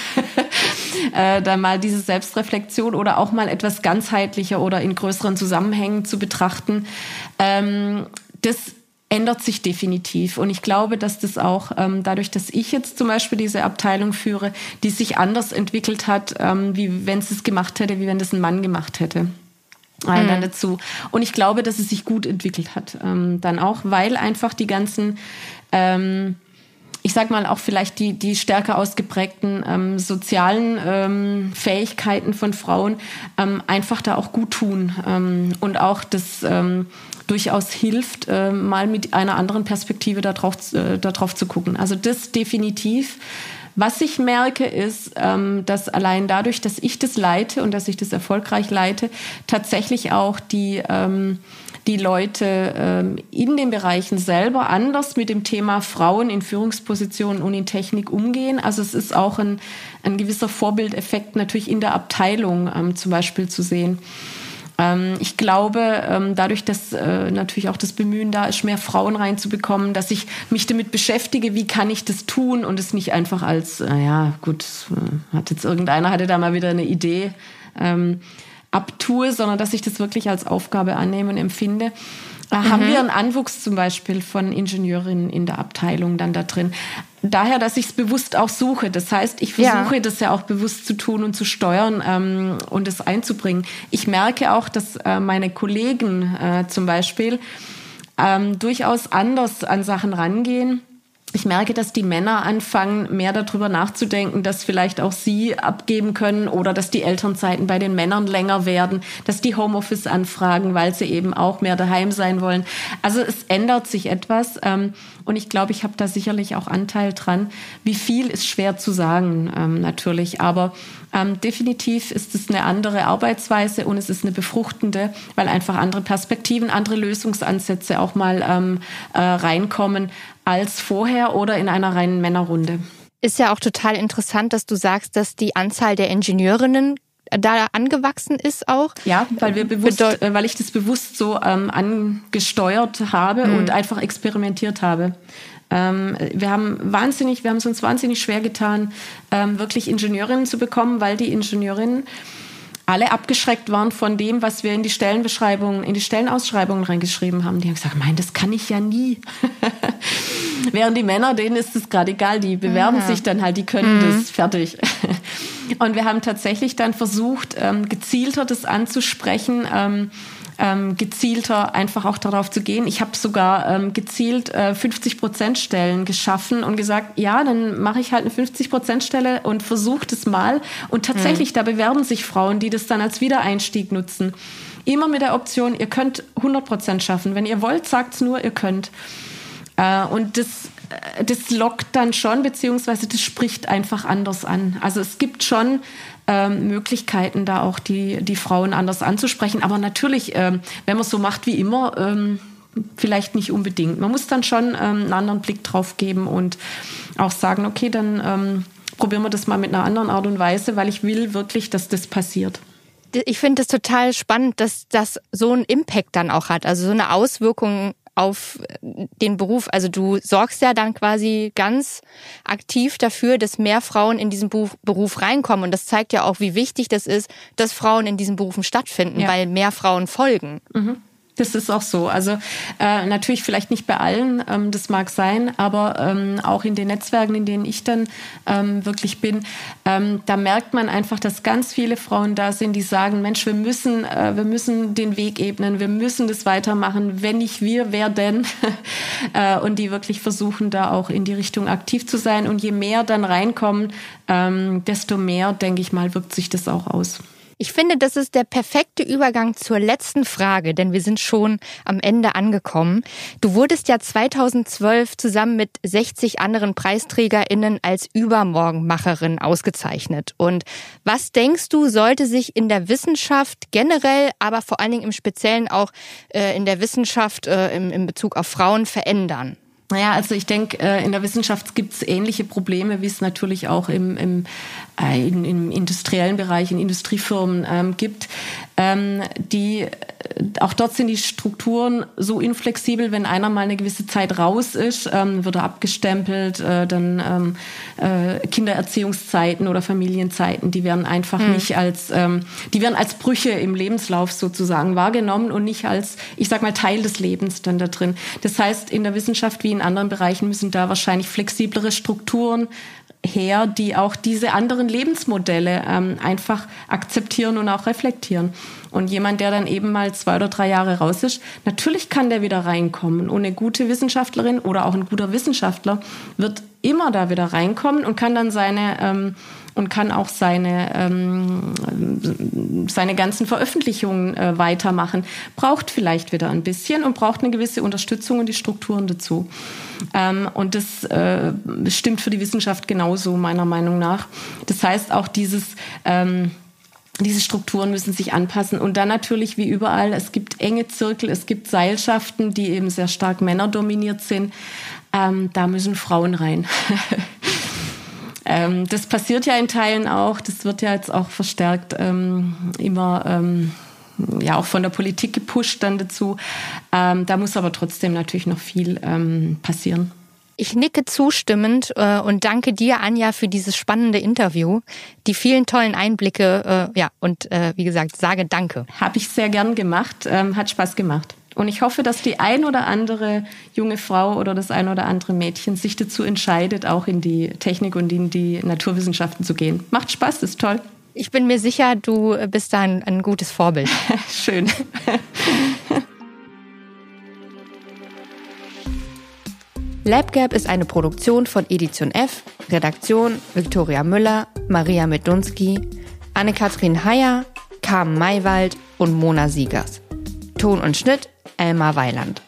äh, da mal diese Selbstreflexion oder auch mal etwas ganzheitlicher oder in größeren Zusammenhängen zu betrachten. Ähm, das ändert sich definitiv. Und ich glaube, dass das auch ähm, dadurch, dass ich jetzt zum Beispiel diese Abteilung führe, die sich anders entwickelt hat, ähm, wie wenn es es gemacht hätte, wie wenn das ein Mann gemacht hätte mhm. dann dazu. Und ich glaube, dass es sich gut entwickelt hat. Ähm, dann auch, weil einfach die ganzen, ähm, ich sag mal auch vielleicht die, die stärker ausgeprägten ähm, sozialen ähm, Fähigkeiten von Frauen ähm, einfach da auch gut tun ähm, und auch das durchaus hilft, äh, mal mit einer anderen Perspektive darauf, äh, darauf zu gucken. Also das definitiv. Was ich merke, ist, ähm, dass allein dadurch, dass ich das leite und dass ich das erfolgreich leite, tatsächlich auch die, ähm, die Leute ähm, in den Bereichen selber anders mit dem Thema Frauen in Führungspositionen und in Technik umgehen. Also es ist auch ein, ein gewisser Vorbildeffekt natürlich in der Abteilung zum Beispiel zu sehen. Ähm, ich glaube, ähm, dadurch, dass äh, natürlich auch das Bemühen da ist, mehr Frauen reinzubekommen, dass ich mich damit beschäftige, wie kann ich das tun und es nicht einfach als, naja, gut, äh, hat jetzt irgendeiner, hatte da mal wieder eine Idee, ähm, abtue, sondern dass ich das wirklich als Aufgabe annehme und empfinde. Mhm. Haben wir einen Anwuchs zum Beispiel von Ingenieurinnen in der Abteilung dann da drin? Daher, dass ich es bewusst auch suche. Das heißt, ich versuche ja. das ja auch bewusst zu tun und zu steuern ähm, und es einzubringen. Ich merke auch, dass äh, meine Kollegen äh, zum Beispiel ähm, durchaus anders an Sachen rangehen ich merke, dass die Männer anfangen, mehr darüber nachzudenken, dass vielleicht auch sie abgeben können oder dass die Elternzeiten bei den Männern länger werden, dass die Homeoffice anfragen, weil sie eben auch mehr daheim sein wollen. Also es ändert sich etwas ähm, und ich glaube, ich habe da sicherlich auch Anteil dran. Wie viel ist schwer zu sagen, ähm, natürlich, aber ähm, definitiv ist es eine andere Arbeitsweise und es ist eine befruchtende, weil einfach andere Perspektiven, andere Lösungsansätze auch mal ähm, äh, reinkommen als vorher oder in einer reinen Männerrunde. Ist ja auch total interessant, dass du sagst, dass die Anzahl der Ingenieurinnen da angewachsen ist auch? Ja, weil wir bewusst, Bedeu äh, weil ich das bewusst so ähm, angesteuert habe mhm. und einfach experimentiert habe. Ähm, wir haben wahnsinnig, wir haben es uns wahnsinnig schwer getan, ähm, wirklich Ingenieurinnen zu bekommen, weil die Ingenieurinnen alle abgeschreckt waren von dem, was wir in die Stellenbeschreibungen, in die Stellenausschreibungen reingeschrieben haben. Die haben gesagt, mein, das kann ich ja nie. Während die Männer, denen ist es gerade egal, die bewerben ja. sich dann halt, die können mhm. das fertig. Und wir haben tatsächlich dann versucht, ähm, gezielter das anzusprechen. Ähm, ähm, gezielter einfach auch darauf zu gehen. Ich habe sogar ähm, gezielt äh, 50 Prozent Stellen geschaffen und gesagt, ja, dann mache ich halt eine 50 Prozent Stelle und versuche das mal. Und tatsächlich, mhm. da bewerben sich Frauen, die das dann als Wiedereinstieg nutzen. Immer mit der Option, ihr könnt 100 Prozent schaffen. Wenn ihr wollt, sagt's nur, ihr könnt. Äh, und das äh, das lockt dann schon, beziehungsweise das spricht einfach anders an. Also es gibt schon ähm, Möglichkeiten, da auch die, die Frauen anders anzusprechen. Aber natürlich, ähm, wenn man so macht wie immer, ähm, vielleicht nicht unbedingt. Man muss dann schon ähm, einen anderen Blick drauf geben und auch sagen, okay, dann ähm, probieren wir das mal mit einer anderen Art und Weise, weil ich will wirklich, dass das passiert ich finde es total spannend, dass das so einen Impact dann auch hat, also so eine Auswirkung auf den Beruf. Also du sorgst ja dann quasi ganz aktiv dafür, dass mehr Frauen in diesen Beruf reinkommen. Und das zeigt ja auch, wie wichtig das ist, dass Frauen in diesen Berufen stattfinden, ja. weil mehr Frauen folgen. Mhm. Das ist auch so. Also äh, natürlich vielleicht nicht bei allen, ähm, das mag sein, aber ähm, auch in den Netzwerken, in denen ich dann ähm, wirklich bin, ähm, da merkt man einfach, dass ganz viele Frauen da sind, die sagen, Mensch, wir müssen, äh, wir müssen den Weg ebnen, wir müssen das weitermachen. Wenn nicht wir, wer denn? äh, und die wirklich versuchen, da auch in die Richtung aktiv zu sein. Und je mehr dann reinkommen, ähm, desto mehr, denke ich mal, wirkt sich das auch aus. Ich finde, das ist der perfekte Übergang zur letzten Frage, denn wir sind schon am Ende angekommen. Du wurdest ja 2012 zusammen mit 60 anderen PreisträgerInnen als Übermorgenmacherin ausgezeichnet. Und was denkst du, sollte sich in der Wissenschaft generell, aber vor allen Dingen im Speziellen auch äh, in der Wissenschaft äh, im, in Bezug auf Frauen verändern? Naja, also ich denke, äh, in der Wissenschaft gibt es ähnliche Probleme, wie es natürlich auch im, im, äh, im, im industriellen Bereich, in Industriefirmen ähm, gibt. Ähm, die, auch dort sind die Strukturen so inflexibel, wenn einer mal eine gewisse Zeit raus ist, ähm, wird er abgestempelt, äh, dann ähm, äh, Kindererziehungszeiten oder Familienzeiten, die werden einfach mhm. nicht als, ähm, die werden als Brüche im Lebenslauf sozusagen wahrgenommen und nicht als, ich sag mal, Teil des Lebens dann da drin. Das heißt, in der Wissenschaft wie in anderen Bereichen müssen da wahrscheinlich flexiblere Strukturen her, die auch diese anderen Lebensmodelle ähm, einfach akzeptieren und auch reflektieren. Und jemand, der dann eben mal zwei oder drei Jahre raus ist, natürlich kann der wieder reinkommen. Und eine gute Wissenschaftlerin oder auch ein guter Wissenschaftler wird immer da wieder reinkommen und kann dann seine ähm, und kann auch seine, ähm, seine ganzen Veröffentlichungen äh, weitermachen. Braucht vielleicht wieder ein bisschen und braucht eine gewisse Unterstützung und die Strukturen dazu. Ähm, und das äh, stimmt für die Wissenschaft genauso, meiner Meinung nach. Das heißt auch dieses, ähm, diese Strukturen müssen sich anpassen. Und dann natürlich wie überall, es gibt enge Zirkel, es gibt Seilschaften, die eben sehr stark männerdominiert sind. Ähm, da müssen Frauen rein. Ähm, das passiert ja in Teilen auch. Das wird ja jetzt auch verstärkt ähm, immer ähm, ja auch von der Politik gepusht dann dazu. Ähm, da muss aber trotzdem natürlich noch viel ähm, passieren. Ich nicke zustimmend äh, und danke dir, Anja, für dieses spannende Interview, die vielen tollen Einblicke, äh, ja, und äh, wie gesagt, sage Danke. Habe ich sehr gern gemacht, ähm, hat Spaß gemacht. Und ich hoffe, dass die ein oder andere junge Frau oder das ein oder andere Mädchen sich dazu entscheidet, auch in die Technik und in die Naturwissenschaften zu gehen. Macht Spaß, ist toll. Ich bin mir sicher, du bist da ein, ein gutes Vorbild. Schön. LabGap ist eine Produktion von Edition F, Redaktion Viktoria Müller, Maria Medunski, Anne-Kathrin Heyer, Carmen Maywald und Mona Siegers. Ton und Schnitt Elmar Weiland.